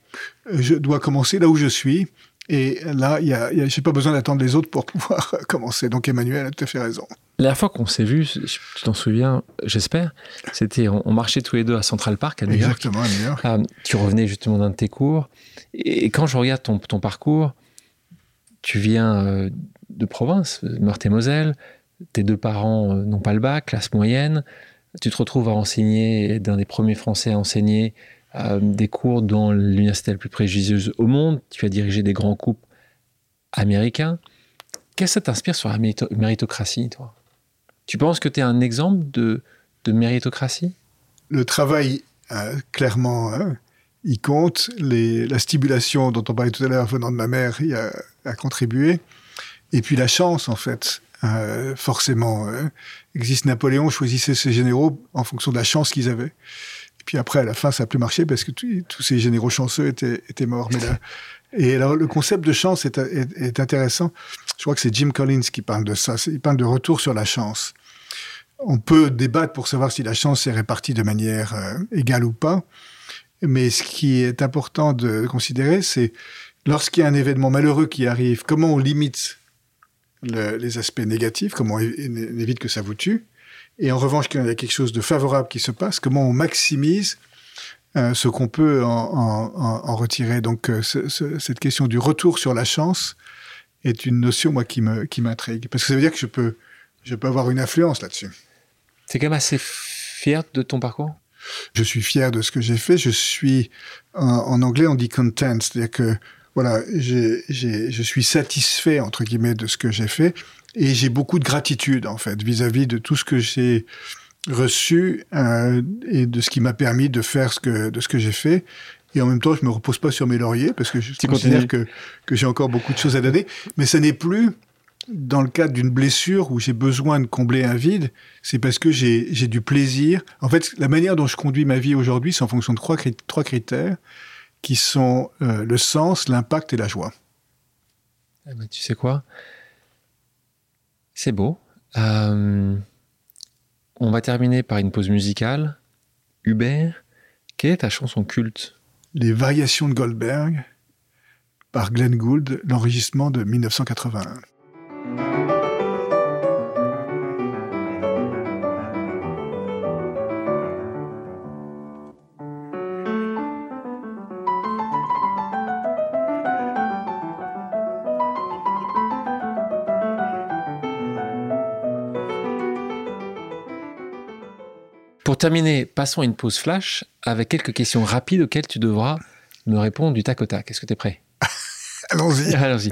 je dois commencer là où je suis. Et là, a, j'ai pas besoin d'attendre les autres pour pouvoir commencer. Donc Emmanuel a tout à fait raison. La dernière fois qu'on s'est vu, tu t'en souviens, j'espère, c'était on, marchait tous les deux à Central Park à New York. Exactement, à New York. Ah, tu revenais justement d'un de tes cours. Et, quand je regarde ton, ton parcours, tu viens euh, de province, Meurthe-et-Moselle, tes deux parents euh, n'ont pas le bac, classe moyenne. Tu te retrouves à enseigner, d'un des premiers Français à enseigner euh, des cours dans l'université la plus prestigieuse au monde. Tu as dirigé des grands couples américains. Qu'est-ce que ça t'inspire sur la méritocratie, toi? Tu penses que tu es un exemple de, méritocratie? Le travail, euh, clairement, hein, il compte. Les, la stimulation dont on parlait tout à l'heure venant de ma mère y a, a contribué. Et puis la chance, en fait, euh, forcément. Euh, existe Napoléon choisissait ses généraux en fonction de la chance qu'ils avaient. Et puis après, à la fin, ça n'a plus marché parce que tous ces généraux chanceux étaient, étaient morts. Mais là, et alors, le concept de chance est, est, est intéressant. Je crois que c'est Jim Collins qui parle de ça. Il parle de retour sur la chance. On peut débattre pour savoir si la chance est répartie de manière euh, égale ou pas. Mais ce qui est important de considérer, c'est lorsqu'il y a un événement malheureux qui arrive, comment on limite le, les aspects négatifs, comment on évite que ça vous tue. Et en revanche, quand il y a quelque chose de favorable qui se passe, comment on maximise euh, ce qu'on peut en, retirer. Donc, euh, ce, ce, cette question du retour sur la chance est une notion, moi, qui qui m'intrigue. Parce que ça veut dire que je peux, je peux avoir une influence là-dessus. Tu es quand même assez fier de ton parcours? Je suis fier de ce que j'ai fait. Je suis, en, en anglais, on dit content, c'est-à-dire que voilà, je suis satisfait, entre guillemets, de ce que j'ai fait. Et j'ai beaucoup de gratitude, en fait, vis-à-vis -vis de tout ce que j'ai reçu euh, et de ce qui m'a permis de faire ce que, de ce que j'ai fait. Et en même temps, je me repose pas sur mes lauriers parce que je tu considère que, que j'ai encore beaucoup de choses à donner. Mais ça n'est plus dans le cadre d'une blessure où j'ai besoin de combler un vide, c'est parce que j'ai du plaisir. En fait, la manière dont je conduis ma vie aujourd'hui, c'est en fonction de trois, trois critères qui sont euh, le sens, l'impact et la joie. Eh ben, tu sais quoi? C'est beau. Euh, on va terminer par une pause musicale. Hubert, quelle est ta chanson culte? Les Variations de Goldberg par Glenn Gould, l'enregistrement de 1981. Terminer, passons à une pause flash avec quelques questions rapides auxquelles tu devras me répondre du tac au tac. Est-ce que tu es prêt? Allons-y. Allons-y.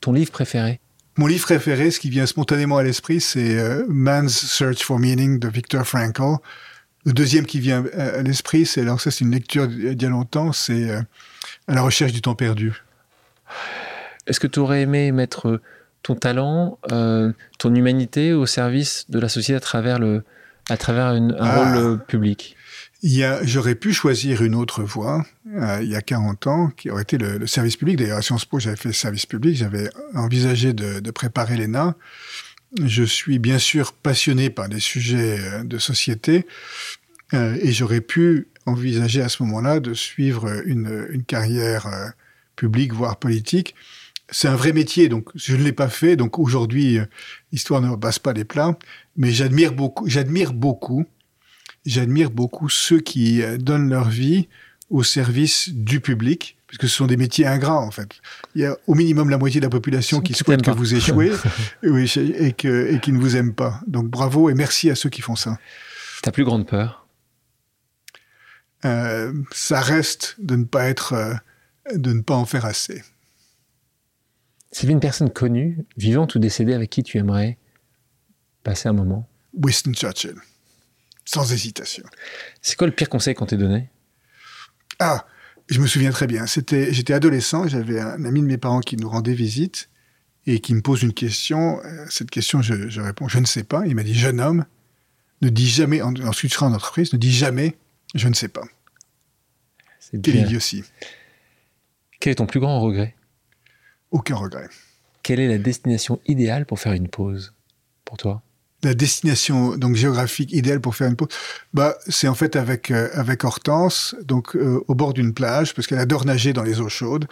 Ton livre préféré? Mon livre préféré, ce qui vient spontanément à l'esprit, c'est euh, Man's Search for Meaning de Viktor Frankl. Le deuxième qui vient à l'esprit, c'est alors ça, c'est une lecture d'il y a longtemps, c'est euh, À la recherche du temps perdu. Est-ce que tu aurais aimé mettre ton talent, euh, ton humanité au service de la société à travers le, à travers une, un ah. rôle euh, public J'aurais pu choisir une autre voie euh, il y a 40 ans, qui aurait été le, le service public. D'ailleurs, à Sciences Po, j'avais fait le service public, j'avais envisagé de, de préparer l'ENA. Je suis bien sûr passionné par des sujets euh, de société euh, et j'aurais pu envisager à ce moment-là de suivre une, une carrière euh, publique, voire politique. C'est un vrai métier, donc je ne l'ai pas fait. Donc aujourd'hui, l'histoire ne passe pas les plats mais j'admire beaucoup, j'admire beaucoup, j'admire beaucoup ceux qui euh, donnent leur vie au service du public, parce que ce sont des métiers ingrats en fait. Il y a au minimum la moitié de la population qui souhaite que vous échouez oui, et, que, et qui ne vous aime pas. Donc bravo et merci à ceux qui font ça. Ta plus grande peur? Euh, Ça reste de ne pas être, euh, de ne pas en faire assez. C'est une personne connue, vivante ou décédée, avec qui tu aimerais passer un moment? Winston Churchill, sans hésitation. C'est quoi le pire conseil qu'on t'ait donné? Ah, je me souviens très bien. C'était, j'étais adolescent, j'avais un ami de mes parents qui nous rendait visite et qui me pose une question. Euh, cette question, je, je réponds, je ne sais pas. Il m'a dit, jeune homme, ne dis jamais, ensuite tu seras en entreprise, ne dis jamais, je ne sais pas. C'est Quelle idiotie. Quel est ton plus grand regret? Aucun regret. Quelle est la destination idéale pour faire une pause pour toi? La destination donc géographique idéale pour faire une pause, bah c'est en fait avec euh, avec Hortense, donc euh, au bord d'une plage parce qu'elle adore nager dans les eaux chaudes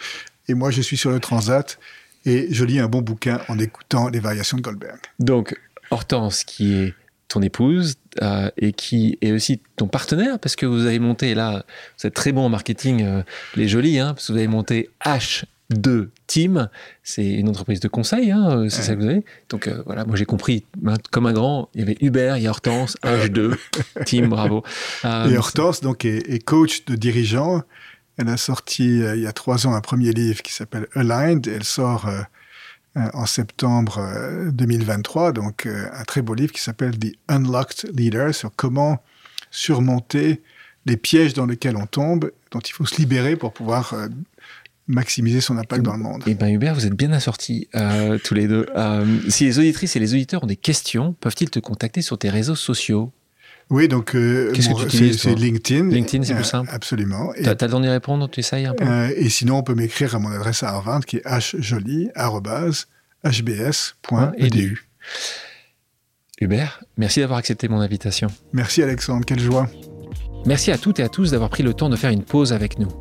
et moi je suis sur le transat et je lis un bon bouquin en écoutant les variations de Goldberg. Donc Hortense qui est ton épouse euh, et qui est aussi ton partenaire parce que vous avez monté là, vous êtes très bon en marketing, les jolis, hein, parce que vous avez monté H de Team. C'est une entreprise de conseil, hein, euh, c'est ouais. ça que vous avez. Donc euh, voilà, moi j'ai compris, hein, comme un grand, il y avait Hubert, il y a Hortense, H2, Team, bravo. Euh, et Hortense donc est, est, coach de dirigeants. Elle a sorti euh, il y a trois ans un premier livre qui s'appelle Aligned. Elle sort en septembre 2023, donc un très beau livre qui s'appelle The Unlocked Leader sur comment surmonter les pièges dans lesquels on tombe dont il faut se libérer pour pouvoir maximiser son impact dans le monde. Eh bien Hubert, vous êtes bien assortis euh, tous les deux. si les auditrices et les auditeurs ont des questions, peuvent-ils te contacter sur tes réseaux sociaux? Oui, donc euh, c'est LinkedIn. LinkedIn, c'est plus simple. Absolument. Tu as, le temps d'y répondre, tu essayes un peu? Et sinon, on peut m'écrire à mon adresse à Harvard qui est hjoli.hbs.edu. Hubert, merci d'avoir accepté mon invitation. Merci Alexandre, quelle joie. Merci à toutes et à tous d'avoir pris le temps de faire une pause avec nous.